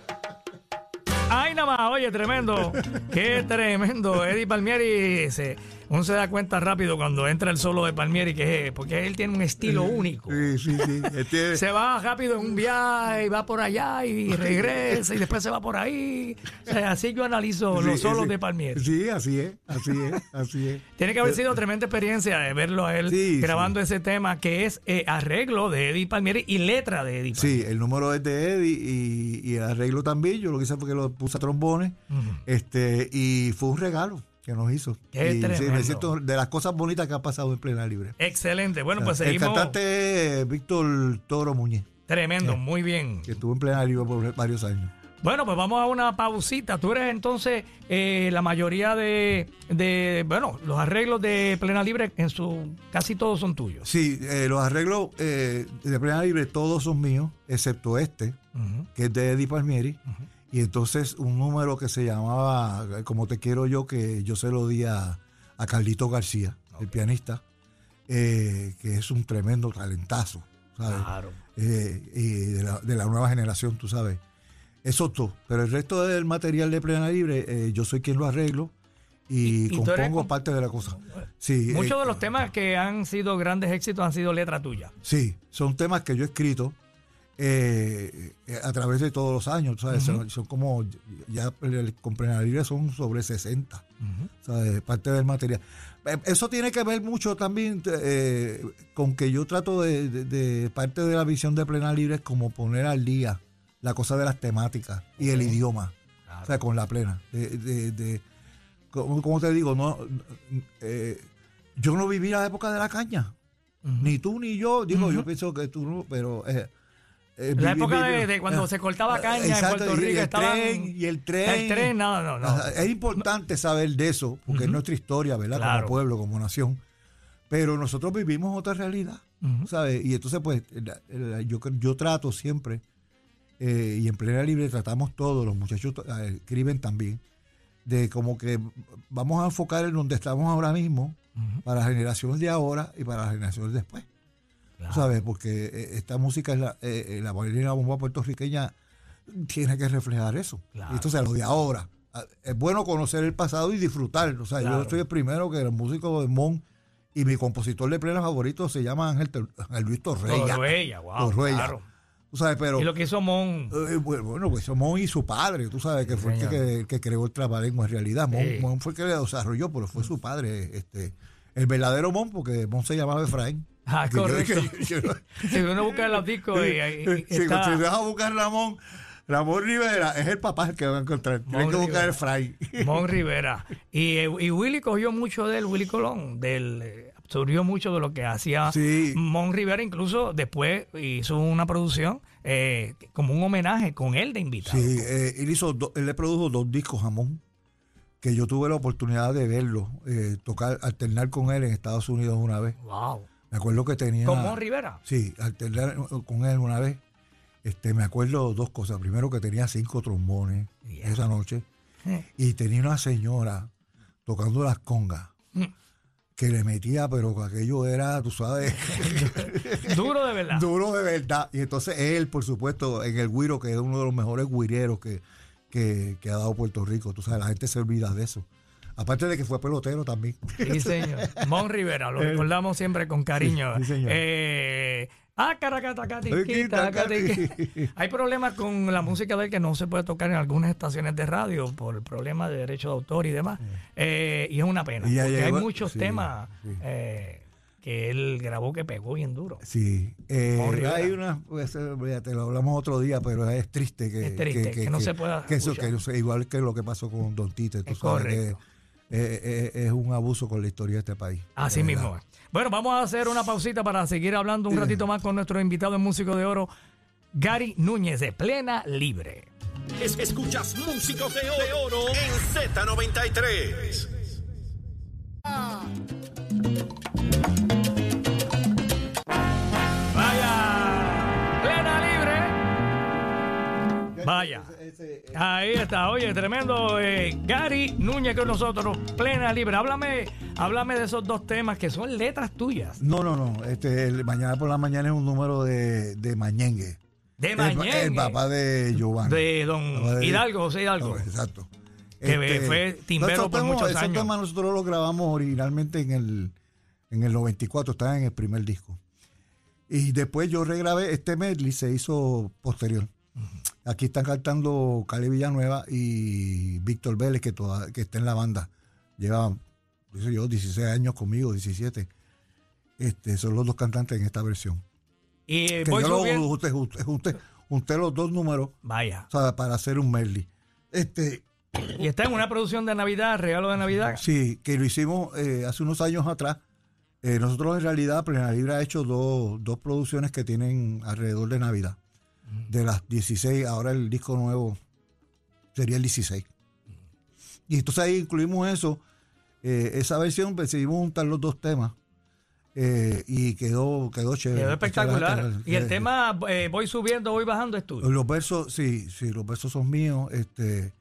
Ay, nada más, oye, tremendo. Qué tremendo. Eddie Palmieri, se, uno se da cuenta rápido cuando entra el solo de Palmieri, que es, porque él tiene un estilo único. Sí, sí, sí. [laughs] Tiene- Se va rápido en un viaje y va por allá y regresa y después se va por ahí. O sea, así yo analizo los solos sí. de Palmieri. Sí, así es, así es, así es. Tiene que haber sido tremenda experiencia de verlo a él Sí, grabando ese tema que es eh, arreglo de Eddie Palmieri y letra de Eddie Palmieri. Sí, el número es de Eddie y, y el arreglo también. Yo lo que hice fue que lo puse a trombones. este Y fue un regalo que nos hizo. Qué y, sí, me siento de las cosas bonitas que ha pasado en Plena Libre. Excelente. Bueno, pues el seguimos. cantante es Víctor Toro Muñiz, Tremendo, muy bien. que estuvo en Plena Libre por varios años. Bueno, pues vamos a una pausita. Tú eres entonces eh, la mayoría de, de, bueno, los arreglos de Plena Libre en su, casi todos son tuyos. Sí, eh, los arreglos eh, de Plena Libre todos son míos, excepto este, que es de Eddie Palmieri. Y entonces un número que se llamaba Como te quiero yo, que yo se lo di a, a Carlito García, el pianista, eh, que es un tremendo talentazo, ¿sabes? Claro. Eh, y de la, de la nueva generación, tú sabes. Eso todo. Pero el resto del material de Plena Libre, eh, yo soy quien lo arreglo y, eres compongo comp- parte de la cosa. Sí, Muchos de los temas que han sido grandes éxitos han sido letra tuya. Sí, son temas que yo he escrito eh, eh, a través de todos los años, ¿sabes? son, son como, ya con Plena Libre son sobre 60, ¿sabes? Parte del material. Eh, Eso tiene que ver mucho también eh, con que yo trato de, de- de- parte de la visión de Plena Libre es como poner al día la cosa de las temáticas y el idioma, o sea, con la plena. De, de- como te digo, no, eh, yo no viví la época de la caña. Ni tú ni yo, digo, yo pienso que tú no, pero... eh, La época de, cuando eh, se cortaba caña exacto, en Puerto y Rico el estaban- tren, y el tren. El tren, no, no, Es importante saber de eso, porque es nuestra historia, ¿verdad? Claro. Como pueblo, como nación. Pero nosotros vivimos otra realidad. ¿sabes? Y entonces, pues, la- la- yo, yo trato siempre eh, y en plena libre tratamos todos, los muchachos eh, escriben también, de como que vamos a enfocar en donde estamos ahora mismo para las generaciones de ahora y para las generaciones después. Claro. ¿Sabes? Porque eh, esta música, es la, eh, eh, la la bomba puertorriqueña, tiene que reflejar eso. Claro. Y entonces lo de ahora. Ah, Es bueno conocer el pasado y disfrutar. O sea, Claro. yo soy el primero que el músico de Mon y mi compositor de plena favorito se llama Ángel, Ángel Luis Torreya. Torruella, wow. Claro. Tú sabes, pero. Y lo que hizo Mon. eh, bueno, pues Mon y su padre, tú sabes, que fue el que, que- creó el trabalengua en realidad. Mon, Sí. Mon fue el que lo desarrolló, pero fue su padre. este El verdadero Mon, porque Mon se llamaba Efraín. Ah, Que correcto. que [laughs] Si uno busca los discos y, y- y Sí, está Si vas a buscar Ramón, Ramón Rivera es el papá el que va a encontrar. Tienes Mon que buscar el Fray. [laughs] Mon Rivera. Y, eh, y Willy cogió mucho del Willy Colón, del, eh, absorbió mucho de lo que hacía Sí. Mon Rivera, incluso después hizo una producción eh, como un homenaje con él de invitado. Sí, eh, él, hizo do- él le produjo dos discos jamón que yo tuve la oportunidad de verlo, eh, tocar, alternar con él en Estados Unidos una vez. Wow. Me acuerdo que tenía. Con Mon Rivera. Sí, alternar con él una vez. Este, me acuerdo dos cosas. Primero que tenía cinco trombones esa noche. Y tenía una señora tocando las congas. Mm. Que le metía, pero que aquello era, tú sabes, [laughs] Duro de verdad. duro de verdad. Y entonces él, por supuesto, en el guiro, que es uno de los mejores guireros que, que, que ha dado Puerto Rico. Tú sabes, la gente se olvida de eso. Aparte de que fue pelotero también. Sí, señor. [laughs] Mon Rivera, lo recordamos siempre con cariño. Sí, sí, señor. Eh, ah, caracatacati, Ay, quita, quitacati. Hay problemas con la música de él que no se puede tocar en algunas estaciones de radio por el problema de derecho de autor y demás. Eh, y es una pena. Porque hay muchos sí, temas sí. eh, que él grabó que pegó bien duro. Sí, eh, hay una, pues, eh, te lo hablamos otro día, pero es triste que, Es triste, que no se pueda que eso, que igual que lo que pasó con Don Tite, tú Es sabes correcto. que eh, eh, es un abuso con la historia de este país. Así mismo. Bueno, vamos a hacer una pausita para seguir hablando un ratito más con nuestro invitado en Músico de Oro, Gary Núñez de Plena Libre. Es- escuchas Músicos de Oro, de Oro en Z93. Vaya, Plena Libre. Vaya. Ahí está, oye, tremendo eh, Gary Núñez con nosotros, Plena Libre. Háblame, háblame de esos dos temas que son letras tuyas. No, no, no. Este, el- mañana por la mañana es un número de, de Mañengue. De Mañengue. El, papá de Giovanni. De don de- Hidalgo, José Hidalgo. No, exacto. Que fue timbero por temas- muchos esos años. temas nosotros los grabamos originalmente en el, en el 94, estaban en el primer disco. Y después yo regrabé, este medley se hizo posterior. Aquí están cantando Cali Villanueva y Víctor Vélez, que, toda, que está en la banda. Lleva, sé yo, 16 años conmigo, 17. Este, son los dos cantantes en esta versión. Y Que voy yo lo subiendo. junté, junté- junté- junté los dos números Vaya. o sea, para hacer un medley. Este, Y está en una producción de Navidad, regalo de Navidad. Sí, que lo hicimos eh, hace unos años atrás. Eh, nosotros en realidad, Plena Libre ha hecho dos, dos producciones que tienen alrededor de Navidad. De las 16, ahora el disco nuevo sería el 16. Y entonces ahí incluimos eso. eh, esa versión pues, decidimos juntar los dos temas. eh, y quedó, quedó chévere. Quedó espectacular. Y el tema eh, Voy subiendo, voy bajando es tuyo. Los versos, sí, sí, los versos son míos. Este,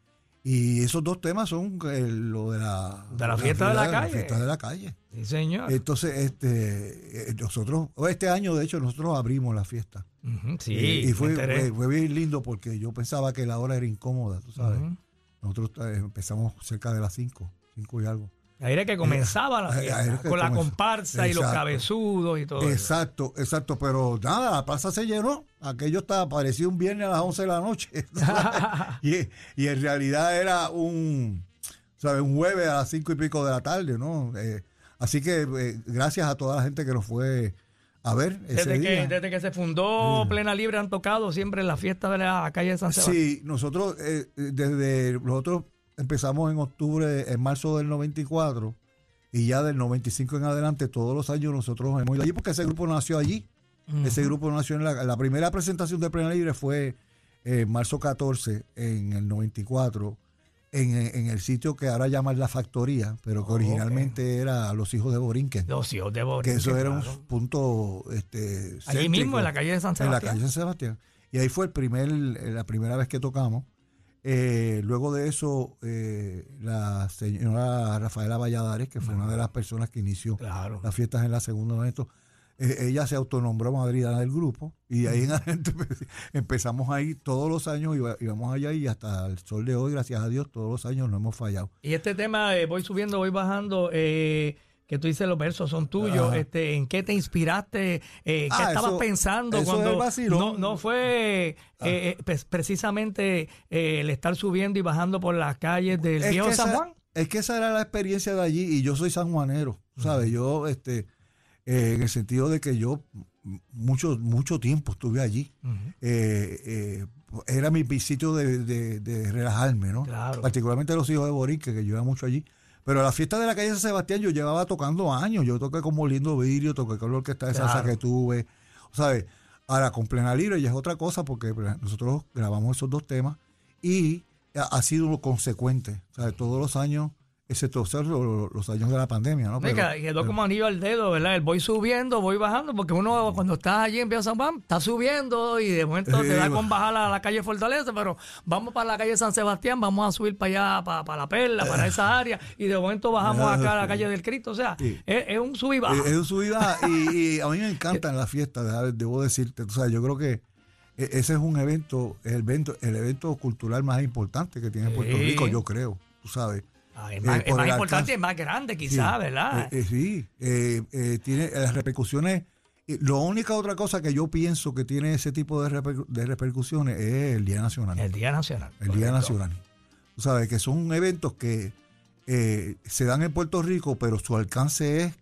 y esos dos temas son eh, lo de la, De la fiesta de la calle. fiesta de la calle. Sí, señor. Entonces, este, nosotros, este año, de hecho, nosotros abrimos la fiesta. Sí, Eh, y fue, fue, fue bien lindo porque yo pensaba que la hora era incómoda, tú sabes. Nosotros eh, empezamos cerca de las 5, 5 y algo. Ahí era que comenzaba la fiesta, que con la comparsa y los Exacto. cabezudos y todo eso. Exacto, exacto, pero nada, la plaza se llenó. Aquello estaba, parecía un viernes a las 11 de la noche. [laughs] [laughs] y, y en realidad era un, ¿sabes? un jueves a las 5 y pico de la tarde, ¿no? Eh, así que eh, gracias a toda la gente que nos fue a ver ese Desde día. que, desde que se fundó Plena Libre han tocado siempre en la fiesta de la calle de San Sebastián. Sí, nosotros eh, eh, desde nosotros empezamos en octubre, en marzo del 94 y ya del 95 en adelante todos los años nosotros hemos ido allí porque ese grupo nació allí. Ese grupo nació en la, la primera presentación de Plena Libre fue en marzo 14 en el 94 en, en el sitio que ahora llaman La Factoría, pero que Oh, originalmente era Los Hijos de Borinquen. Los hijos de que Borinquen, eso era un punto este, Allí mismo, en la calle de San en la Sebastián. calle San Sebastián. Y ahí fue el primer, la primera vez que tocamos. Eh, luego de eso, eh, la señora Rafaela Valladares, que fue una de las personas que inició Claro. las fiestas en la segunda evento, eh, ella se autonombró madrina del grupo y ahí en [laughs] adelante empe- empezamos ahí todos los años, iba- íbamos allá y hasta el sol de hoy, gracias a Dios, todos los años no hemos fallado. Y este tema, eh, voy subiendo, voy bajando, eh, que tú dices los versos son tuyos, Ajá. este, ¿en qué te inspiraste? Eh, ¿Qué Ah, estabas eso- pensando eso cuando es no, no fue Ah. eh, eh, precisamente eh, el estar subiendo y bajando por las calles del Es viejo que San esa- Juan? Es que esa era la experiencia de allí y yo soy sanjuanero, ¿sabes? Yo, este, eh, en el sentido de que yo mucho, mucho tiempo estuve allí. Eh, eh, era mi sitio de, de- de relajarme, ¿no? Claro. Particularmente los hijos de Borique, que yo iba mucho allí. Pero la fiesta de la calle San Sebastián yo llevaba tocando años. Yo toqué con Lindo Vidrio, toqué con la orquesta de salsa Claro. que tuve. ¿Sabes? Ahora, con Plena Libre ya es otra cosa porque pues, nosotros grabamos esos dos temas y ha, sido consecuente. ¿sabes? Todos los años, excepto o sea, los, los años de la pandemia, ¿no? Pero- quedó como anillo al dedo, ¿verdad? El voy subiendo, voy bajando, porque uno cuando está allí en Viejo San Juan, está subiendo y de momento te da con bajar a la calle Fortaleza, pero vamos para la calle San Sebastián, vamos a subir para allá, para, para La Perla, para [laughs] esa área, y de momento bajamos acá a la calle del Cristo. O sea, Sí. es, es un sub y baja. Es un sub y baja, y, y [laughs] a mí me encantan las fiestas, de- debo decirte. O sea, yo creo que e- ese es un evento, el evento, el evento cultural más importante que tiene Puerto Sí. Rico, yo creo, tú sabes. Ah, es más, eh, es más importante y más grande, Sí, quizás, ¿verdad? eh, eh, sí, tiene las repercusiones. Lo única otra cosa que yo pienso que tiene ese tipo de, reper- de repercusiones es el Día Nacional. el Día Nacional. El Día. Nacional. Tú sabes que son eventos que se dan en Puerto Rico, pero su alcance es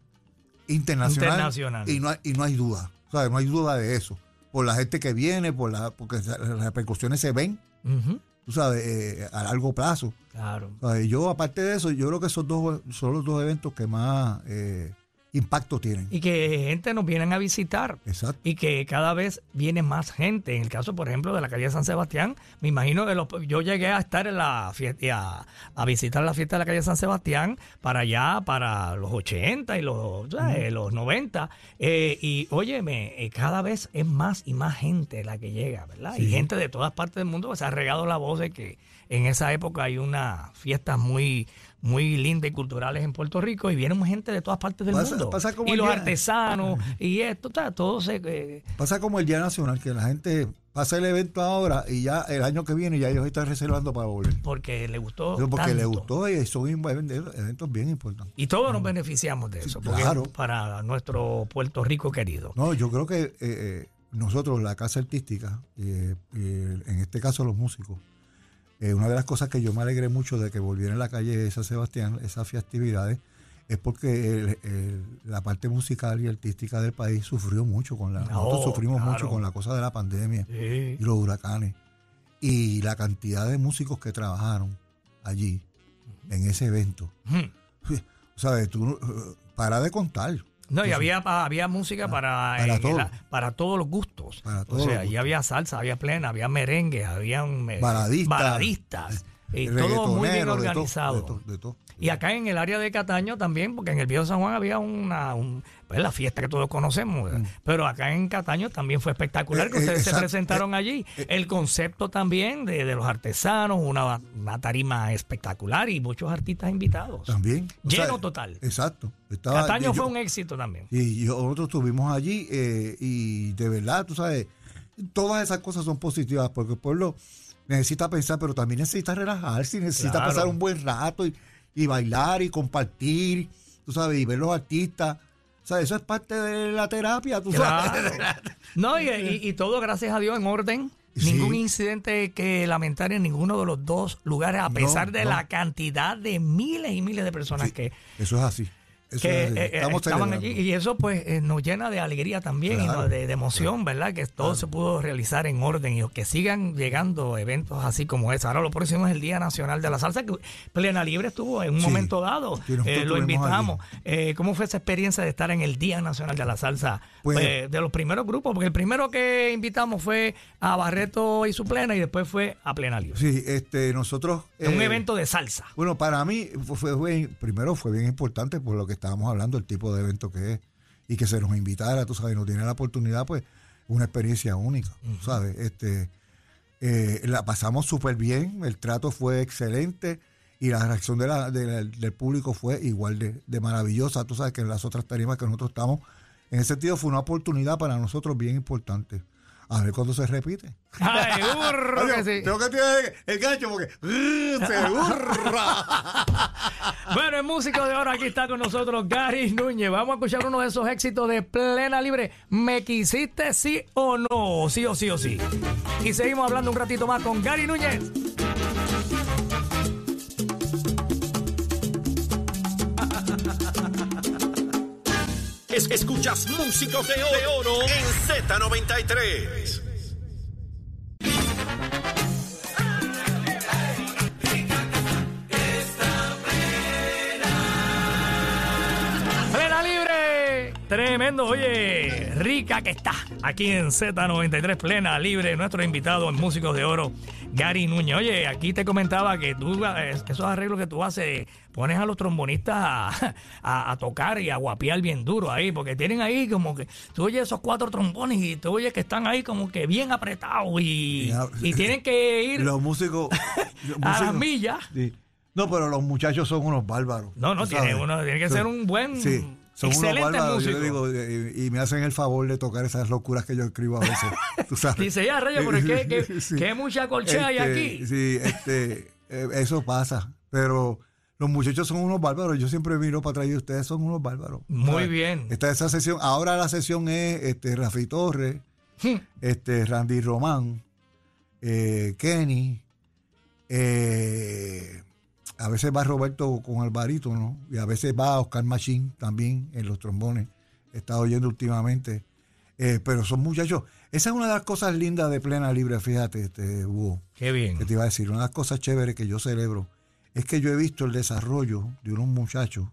internacional. Internacional. Y no hay, y no hay duda. ¿sabes? No hay duda de eso. Por la gente que viene, por la, porque las repercusiones se ven, Ujú, tú sabes, eh, a largo plazo. Claro. Yo, aparte de eso, yo creo que esos dos son los dos eventos que más eh, impacto tienen. Y que gente nos vienen a visitar. Exacto. y que cada vez viene más gente. En el caso, por ejemplo, de la calle San Sebastián, me imagino que los- yo llegué a estar en la fiesta, a, a visitar la fiesta de la calle San Sebastián para allá, para los 80 y los, ¿sabes? los 90. eh, y óyeme, eh, cada vez es más y más gente la que llega, ¿verdad? Y gente de todas partes del mundo que se ha regado la voz de que en esa época hay unas fiestas muy muy lindas y culturales en Puerto Rico y vienen gente de todas partes del Pasa- mundo. pasa como y los día- artesanos [laughs] y esto, ta, todo se... eh, Pasa como el Día Nacional, que la gente pasa el evento ahora y ya el año que viene ya ellos están reservando para volver. porque le gustó. Porque le tanto. gustó y son eventos bien importantes. Y todos nos beneficiamos de eso, porque claro. para nuestro Puerto Rico querido. No, yo creo que eh, eh, nosotros, la casa artística, eh, eh, en este caso los músicos, eh, una de las cosas que yo me alegré mucho de que volviera en la calle de San Sebastián, esas festividades, es porque el- el- la parte musical y artística del país sufrió mucho con la... nosotros sufrimos claro. mucho con la cosa de la pandemia Sí. y los huracanes. Y la cantidad de músicos que trabajaron allí, en ese evento. Ujú. ¿Sabes? Tú no- eh, para de contar. No, y había, había música para, para en todo. la- para todos los gustos. Para o sea, los gustos. había salsa, había plena, había merengue, había Baladistas. baladistas. Y todo muy bien reggaetonero, de todo, organizado. de todo, de todo. Y acá en el área de Cataño también, porque en el Viejo San Juan había una un- pues la fiesta que todos conocemos, ¿verdad? pero acá en Cataño también fue espectacular que Mm. Eh, eh, ustedes se presentaron Eh, allí. el concepto también de, de los artesanos, una, una tarima espectacular y muchos artistas invitados. También. Lleno total. Exacto. Estaba- Cataño yo- fue un éxito también. Y yo- nosotros estuvimos allí eh, y de verdad, tú sabes, todas esas cosas son positivas porque el pueblo necesita pensar, pero también necesita relajarse y necesita Claro. pasar un buen rato y, y bailar y compartir, tú sabes, y ver los artistas. O sea, eso es parte de la terapia, tú sabes. [laughs] No, y, y- y todo gracias a Dios en orden. Sí. Ningún incidente que lamentar en ninguno de los dos lugares, a No, pesar de no. la cantidad de miles y miles de personas Sí, que, Eso es así. Eso que es eh, eh, estaban celebrando. allí. Y eso pues eh, nos llena de alegría también y Claro, de, de emoción, ¿verdad? Que todo se pudo realizar en orden y que sigan llegando eventos así como ese. Ahora lo próximo es el Día Nacional de la Salsa, que Plena Libre estuvo en un Sí. momento dado. Eh, lo invitamos. ¿Cómo fue esa experiencia de estar en el Día Nacional de la Salsa? Pues- Eh, de los primeros grupos, porque el primero que invitamos fue a Barreto y su Plena y después fue a Plena Libre. Sí, este, nosotros... Un evento de salsa. Bueno, para mí fue, fue- fue- primero fue bien importante por lo que estábamos hablando, el tipo de evento que es, y que se nos invitara, tú sabes, nos tiene la oportunidad, pues, una experiencia única, ¿sabes? Este, eh, la pasamos súper bien, el trato fue excelente y la reacción de la- de la- del público fue igual de, de maravillosa. Tú sabes que en las otras tarimas que nosotros estamos, en ese sentido fue una oportunidad para nosotros bien importante. A ver cuándo se repite. Ay, [laughs] burro que sí. Tengo que tirar el gancho porque ¡uh! se hurra. [laughs] Bueno, el músico de oro aquí está con nosotros, Gary Núñez. Vamos a escuchar uno de esos éxitos de plena libre. ¿Me quisiste sí o no? Sí o sí o sí. Y seguimos hablando un ratito más con Gary Núñez. Es- escuchas Músicos de Oro, de Oro en Z93. Tremendo, oye, rica que está. Aquí en Z93 Plena Libre, nuestro invitado en Músicos de Oro, Gary Núñez. Oye, aquí te comentaba que tú, eh, esos arreglos que tú haces, pones a los trombonistas a, a- a tocar y a guapear bien duro ahí, porque tienen ahí como que, tú oyes esos cuatro trombones y tú oyes que están ahí como que bien apretados y, y tienen que ir Los músicos. [laughs] los a las músicos- millas. Sí. No, pero los muchachos son unos bárbaros. No, no, tiene, uno, tiene que ser un buen, Sí, son excelente unos bárbaros. Yo le digo, eh, y me hacen el favor de tocar esas locuras que yo escribo a veces. [laughs] tú sabes. Dice, ya, Reyes, pero es que, que, [laughs] Sí. que mucha colchea hay Este, aquí. Sí, este, eh, eso pasa. Pero los muchachos son unos bárbaros. Yo siempre miro para atrás y ustedes son unos bárbaros. Muy ¿sabes? bien. Esta esa sesión. Ahora la sesión es este, Rafi Torres, Hmm. este, Randy Román, eh, Kenny. eh, a veces va Roberto con el barítono y a veces va Oscar Machín también en los trombones. He estado oyendo últimamente. Eh, pero son muchachos. Esa es una de las cosas lindas de Plena Libre, fíjate, este, Hugo Qué bien. que te iba a decir, una de las cosas chéveres que yo celebro es que yo he visto el desarrollo de unos muchachos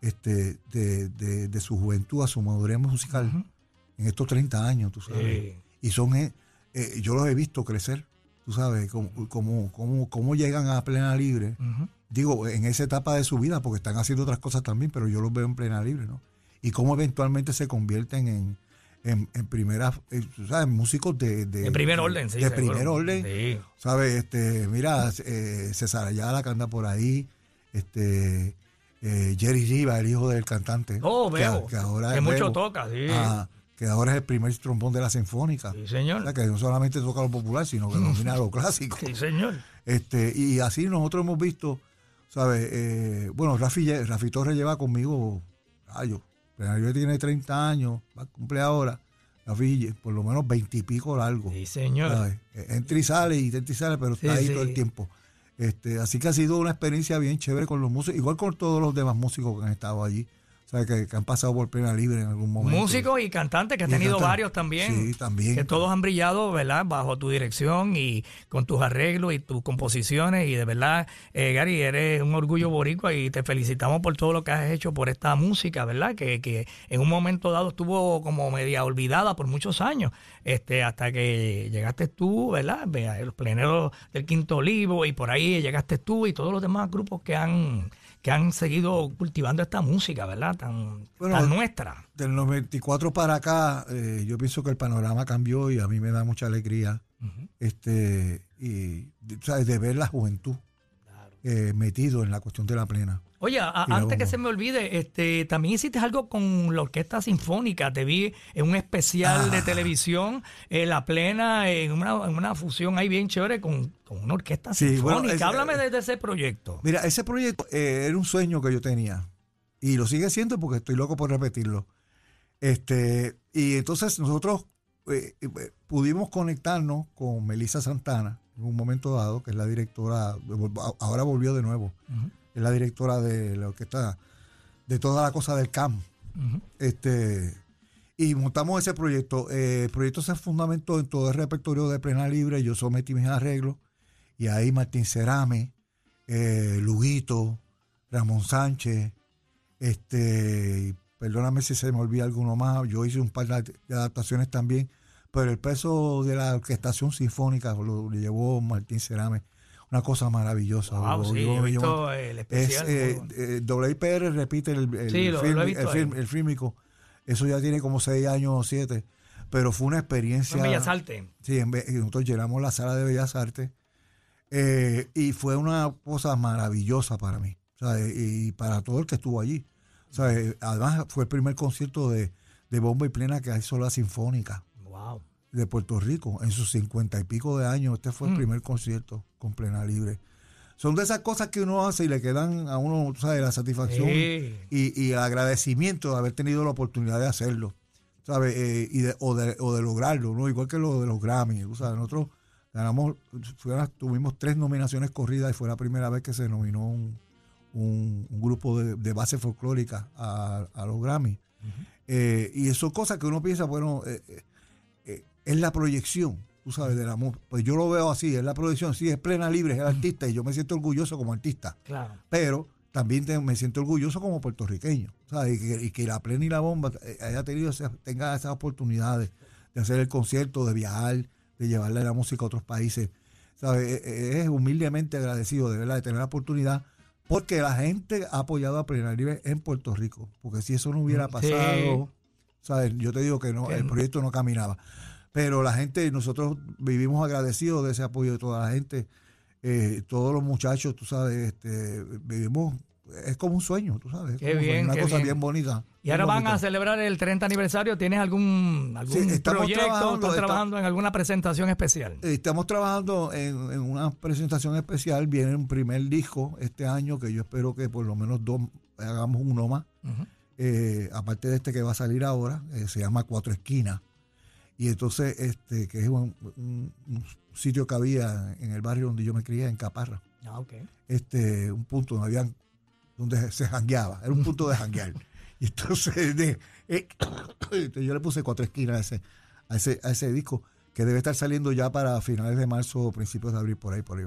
este, de, de- de su juventud a su madurez musical en estos 30 años, tú sabes. Y son, eh, eh, yo los he visto crecer, tú sabes, cómo, cómo, cómo- cómo llegan a plena libre. Digo, en esa etapa de su vida, porque están haciendo otras cosas también, pero yo los veo en plena libre, ¿no? Y cómo eventualmente se convierten en, en, en primera, eh, sabes, músicos de, de, En primer orden, sí. de seguro. primer orden. Sí. ¿Sabes? Este, mira, eh, César Ayala que anda por ahí, este, eh, Jerry Riva, el hijo del cantante. Oh, que, veo. que ahora Que es mucho toca, sí. Ah, que ahora es el primer trombón de la Sinfónica. Sí, O señor. sea, que no solamente toca lo popular, sino que domina [laughs] lo clásico. Sí, señor. Este, y así nosotros hemos visto, ¿sabes? Eh, bueno, Rafi, Rafi Torres lleva conmigo, años. Yo tiene 30 años, va a cumplir ahora. Rafi, por lo menos 20 y pico largo. Sí, señor. ¿sabes? Eh, Entra y sale y entra y sale, pero está Sí, ahí sí. todo el tiempo. Este, así que ha sido una experiencia bien chévere con los músicos, igual con todos los demás músicos que han estado allí, Que, que han pasado por plena libre en algún momento. Músicos y cantantes que has tenido cantantes. varios también. Sí, también. Que todos han brillado, ¿verdad? Bajo tu dirección y con tus arreglos y tus composiciones. Y de verdad, eh, Gary, eres un orgullo boricua y te felicitamos por todo lo que has hecho por esta música, ¿verdad? Que, que en un momento dado estuvo como media olvidada por muchos años, este hasta que llegaste tú, ¿verdad? Los pleneros del Quinto Olivo y por ahí llegaste tú y todos los demás grupos que han que han seguido cultivando esta música, ¿verdad? Tan, Bueno, tan nuestra. Del 94 para acá, eh, yo pienso que el panorama cambió y a mí me da mucha alegría. este Y, ¿sabes? De ver la juventud eh, metido en la cuestión de la plena. Oye, a- antes que se me olvide, este, también hiciste algo con la Orquesta Sinfónica. Te vi en un especial de Ah. televisión, en La Plena, en una, en una fusión ahí bien chévere con, con una orquesta Sí, sinfónica. bueno, es- Háblame de, de ese proyecto. Mira, ese proyecto eh, era un sueño que yo tenía y lo sigue siendo porque estoy loco por repetirlo. Este, y entonces nosotros eh, eh, pudimos conectarnos con Melissa Santana en un momento dado, que es la directora, ahora volvió de nuevo, es la directora de la orquesta, de toda la cosa del CAM. Este, y montamos ese proyecto. Eh, el proyecto se fundamentó en todo el repertorio de Plena Libre. Yo sometí mis arreglos. Y ahí Martín Cerame, eh, Luguito, Ramón Sánchez, este, perdóname si se me olvida alguno más. Yo hice un par de adaptaciones también. Pero el peso de la orquestación sinfónica lo, llevó Martín Cerame. Una cosa maravillosa. Wow, Lo- sí, yo- he yo- visto el es, especial. eh, muy bueno. eh, WIPR repite el, el, Sí, lo- lo film- el, film- el fílmico. Eso ya tiene como seis años o siete. pero fue una experiencia. En Bellas Artes. Sí, en Be- nosotros llenamos la sala de Bellas Artes eh, y fue una cosa maravillosa para mí ¿sabes? y para todo el que estuvo allí. ¿Sabes? Además, fue el primer concierto de, de bomba y plena que hizo la Sinfónica Wow. de Puerto Rico en sus cincuenta y pico de años. Este fue el Mm. primer concierto con plena libre. Son de esas cosas que uno hace y le quedan a uno, ¿sabes? La satisfacción y, y el agradecimiento de haber tenido la oportunidad de hacerlo, ¿sabes? Eh, y de, o, de, o de lograrlo, ¿no? Igual que lo de los Grammy, ¿sabes? Nosotros ganamos, tuvimos tres nominaciones corridas y fue la primera vez que se nominó un, un- un grupo de, de base folclórica a, a los Grammy. Eh, y eso es cosas que uno piensa, bueno, eh, eh, eh, es la proyección, tú sabes, del amor. Pues yo lo veo así, es la proyección, sí, es plena libre, es el artista y yo me siento orgulloso como artista Claro. pero también te- me siento orgulloso como puertorriqueño, ¿sabes? Y que, y que la plena y la bomba haya tenido esa- tenga esas oportunidades de hacer el concierto, de viajar, de llevarle la música a otros países, ¿sabes? Eh, eh, Es humildemente agradecido de verdad de tener la oportunidad porque la gente ha apoyado a Plena Libre en Puerto Rico, porque si eso no hubiera Sí. pasado, ¿sabes? Yo te digo que no, el proyecto no caminaba. Pero la gente, nosotros vivimos agradecidos de ese apoyo de toda la gente eh, todos los muchachos, tú sabes, este, vivimos, es como un sueño, tú sabes. es Qué bien, Una qué cosa bien. bien, bonita. Y ahora van a celebrar el 30 aniversario. ¿Tienes algún, algún Sí, estamos proyecto? trabajando, ¿Estás está- trabajando en alguna presentación especial? Estamos trabajando en, en una presentación especial, viene un primer disco este año que yo espero que por lo menos dos, hagamos uno más. Eh, aparte de este que va a salir ahora, eh, se llama Cuatro Esquinas. Y entonces, este, que es un, un- un sitio que había en el barrio donde yo me crié, en Caparra. Ah, ok. este, un punto donde habían, donde se jangueaba, era un punto de janguear. [laughs] Y entonces [laughs] de- eh, [coughs] yo le puse cuatro esquinas a ese, a ese, a ese disco, que debe estar saliendo ya para finales de marzo o principios de abril, por ahí, por ahí.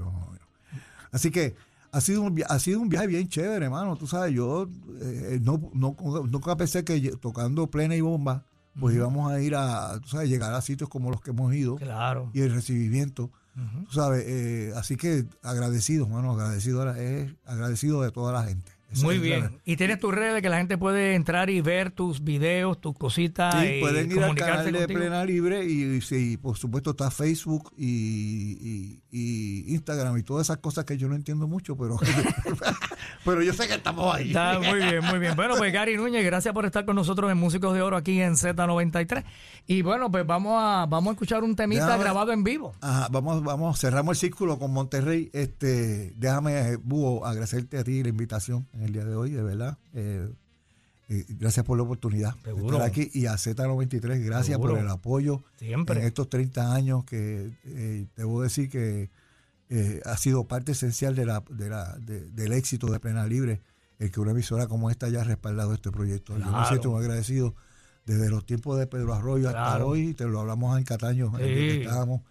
Así que ha sido un, ha sido un viaje bien chévere, hermano. Tú sabes, yo eh, no, no, nunca pensé que tocando plena y bomba, pues íbamos a ir a, tú sabes, llegar a sitios como los que hemos ido Claro. y el recibimiento. Ujú. Tú sabes, eh, así que agradecido, mano, agradecido, eh, agradecido de toda la gente. Esa Muy la- bien. Y tienes tus redes que la gente puede entrar y ver tus videos, tus cositas. Sí, y pueden ir al canal de contigo. Plena Libre y, y por supuesto está Facebook y, y- Instagram y todas esas cosas que yo no entiendo mucho, pero, [laughs] pero yo sé que estamos ahí. Está muy bien, muy bien. Bueno, pues Gary Núñez, gracias por estar con nosotros en Músicos de Oro aquí en Z93. Y bueno, pues vamos a, vamos a escuchar un temita Déjame- grabado en vivo. Ajá, vamos, vamos, cerramos el círculo con Monterrey. Este, déjame, eh, Búho, agradecerte a ti la invitación en el día de hoy, de verdad. Eh, eh, gracias por la oportunidad Seguro. de estar aquí. Y a Z93, gracias Seguro. por el apoyo Siempre. en estos 30 años que eh, debo decir que eh, ha sido parte esencial de la, de la, de- del éxito de Plena Libre, el que una emisora como esta haya respaldado este proyecto. Yo me Claro. siento muy agradecido desde los tiempos de Pedro Arroyo hasta Claro. hoy, te lo hablamos en Cataño, en donde Sí. estábamos.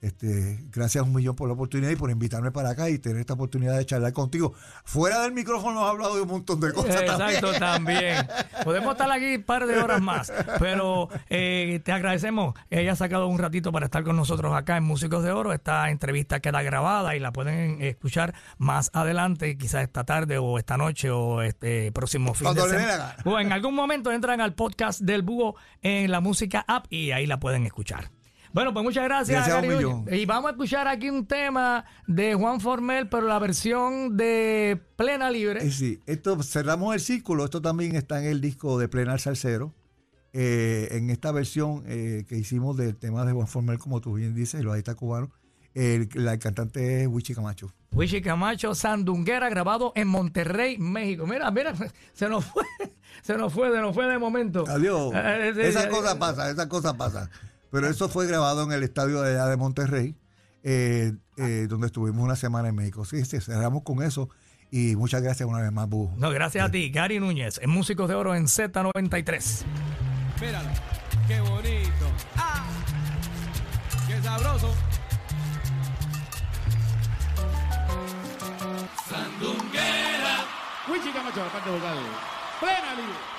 Este, gracias un millón por la oportunidad y por invitarme para acá y tener esta oportunidad de charlar contigo. Fuera del micrófono has hablado de un montón de cosas Exacto, también. también. Podemos estar aquí un par de horas más, pero eh, te agradecemos que hayas sacado un ratito para estar con nosotros acá en Músicos de Oro. Esta entrevista queda grabada y la pueden escuchar más adelante, quizás esta tarde o esta noche o este próximo fin Cuando de semana. O en algún momento entran al podcast del Búho en la música app y ahí la pueden escuchar. Bueno, pues muchas gracias, Gracias, Gary. Y vamos a escuchar aquí un tema de Juan Formel, pero la versión de Plena Libre. Eh, Sí, esto cerramos el círculo. Esto también está en el disco de Plenar Salcero. eh, en esta versión eh, que hicimos del tema de Juan Formel, como tú bien dices, el bajista cubano. El, la cantante es Wichi Camacho. Wichi Camacho Sandunguera, grabado en Monterrey, México. Mira, mira, [laughs] se nos fue, [laughs] se nos fue, se nos fue de momento. Adiós. Eh, eh, Esas cosas pasan, esas cosas pasan. Pero eso fue grabado en el estadio de allá de Monterrey, eh, eh, donde estuvimos una semana en México. Sí, sí, cerramos con eso. Y muchas gracias una vez más, Bu. No, gracias a ti, Gary Núñez, en Músicos de Oro en Z93. Míralo, qué bonito. ¡Ah! ¡Qué sabroso! Sandunguera. Wichi Camacho, la parte vocal. Plena libre.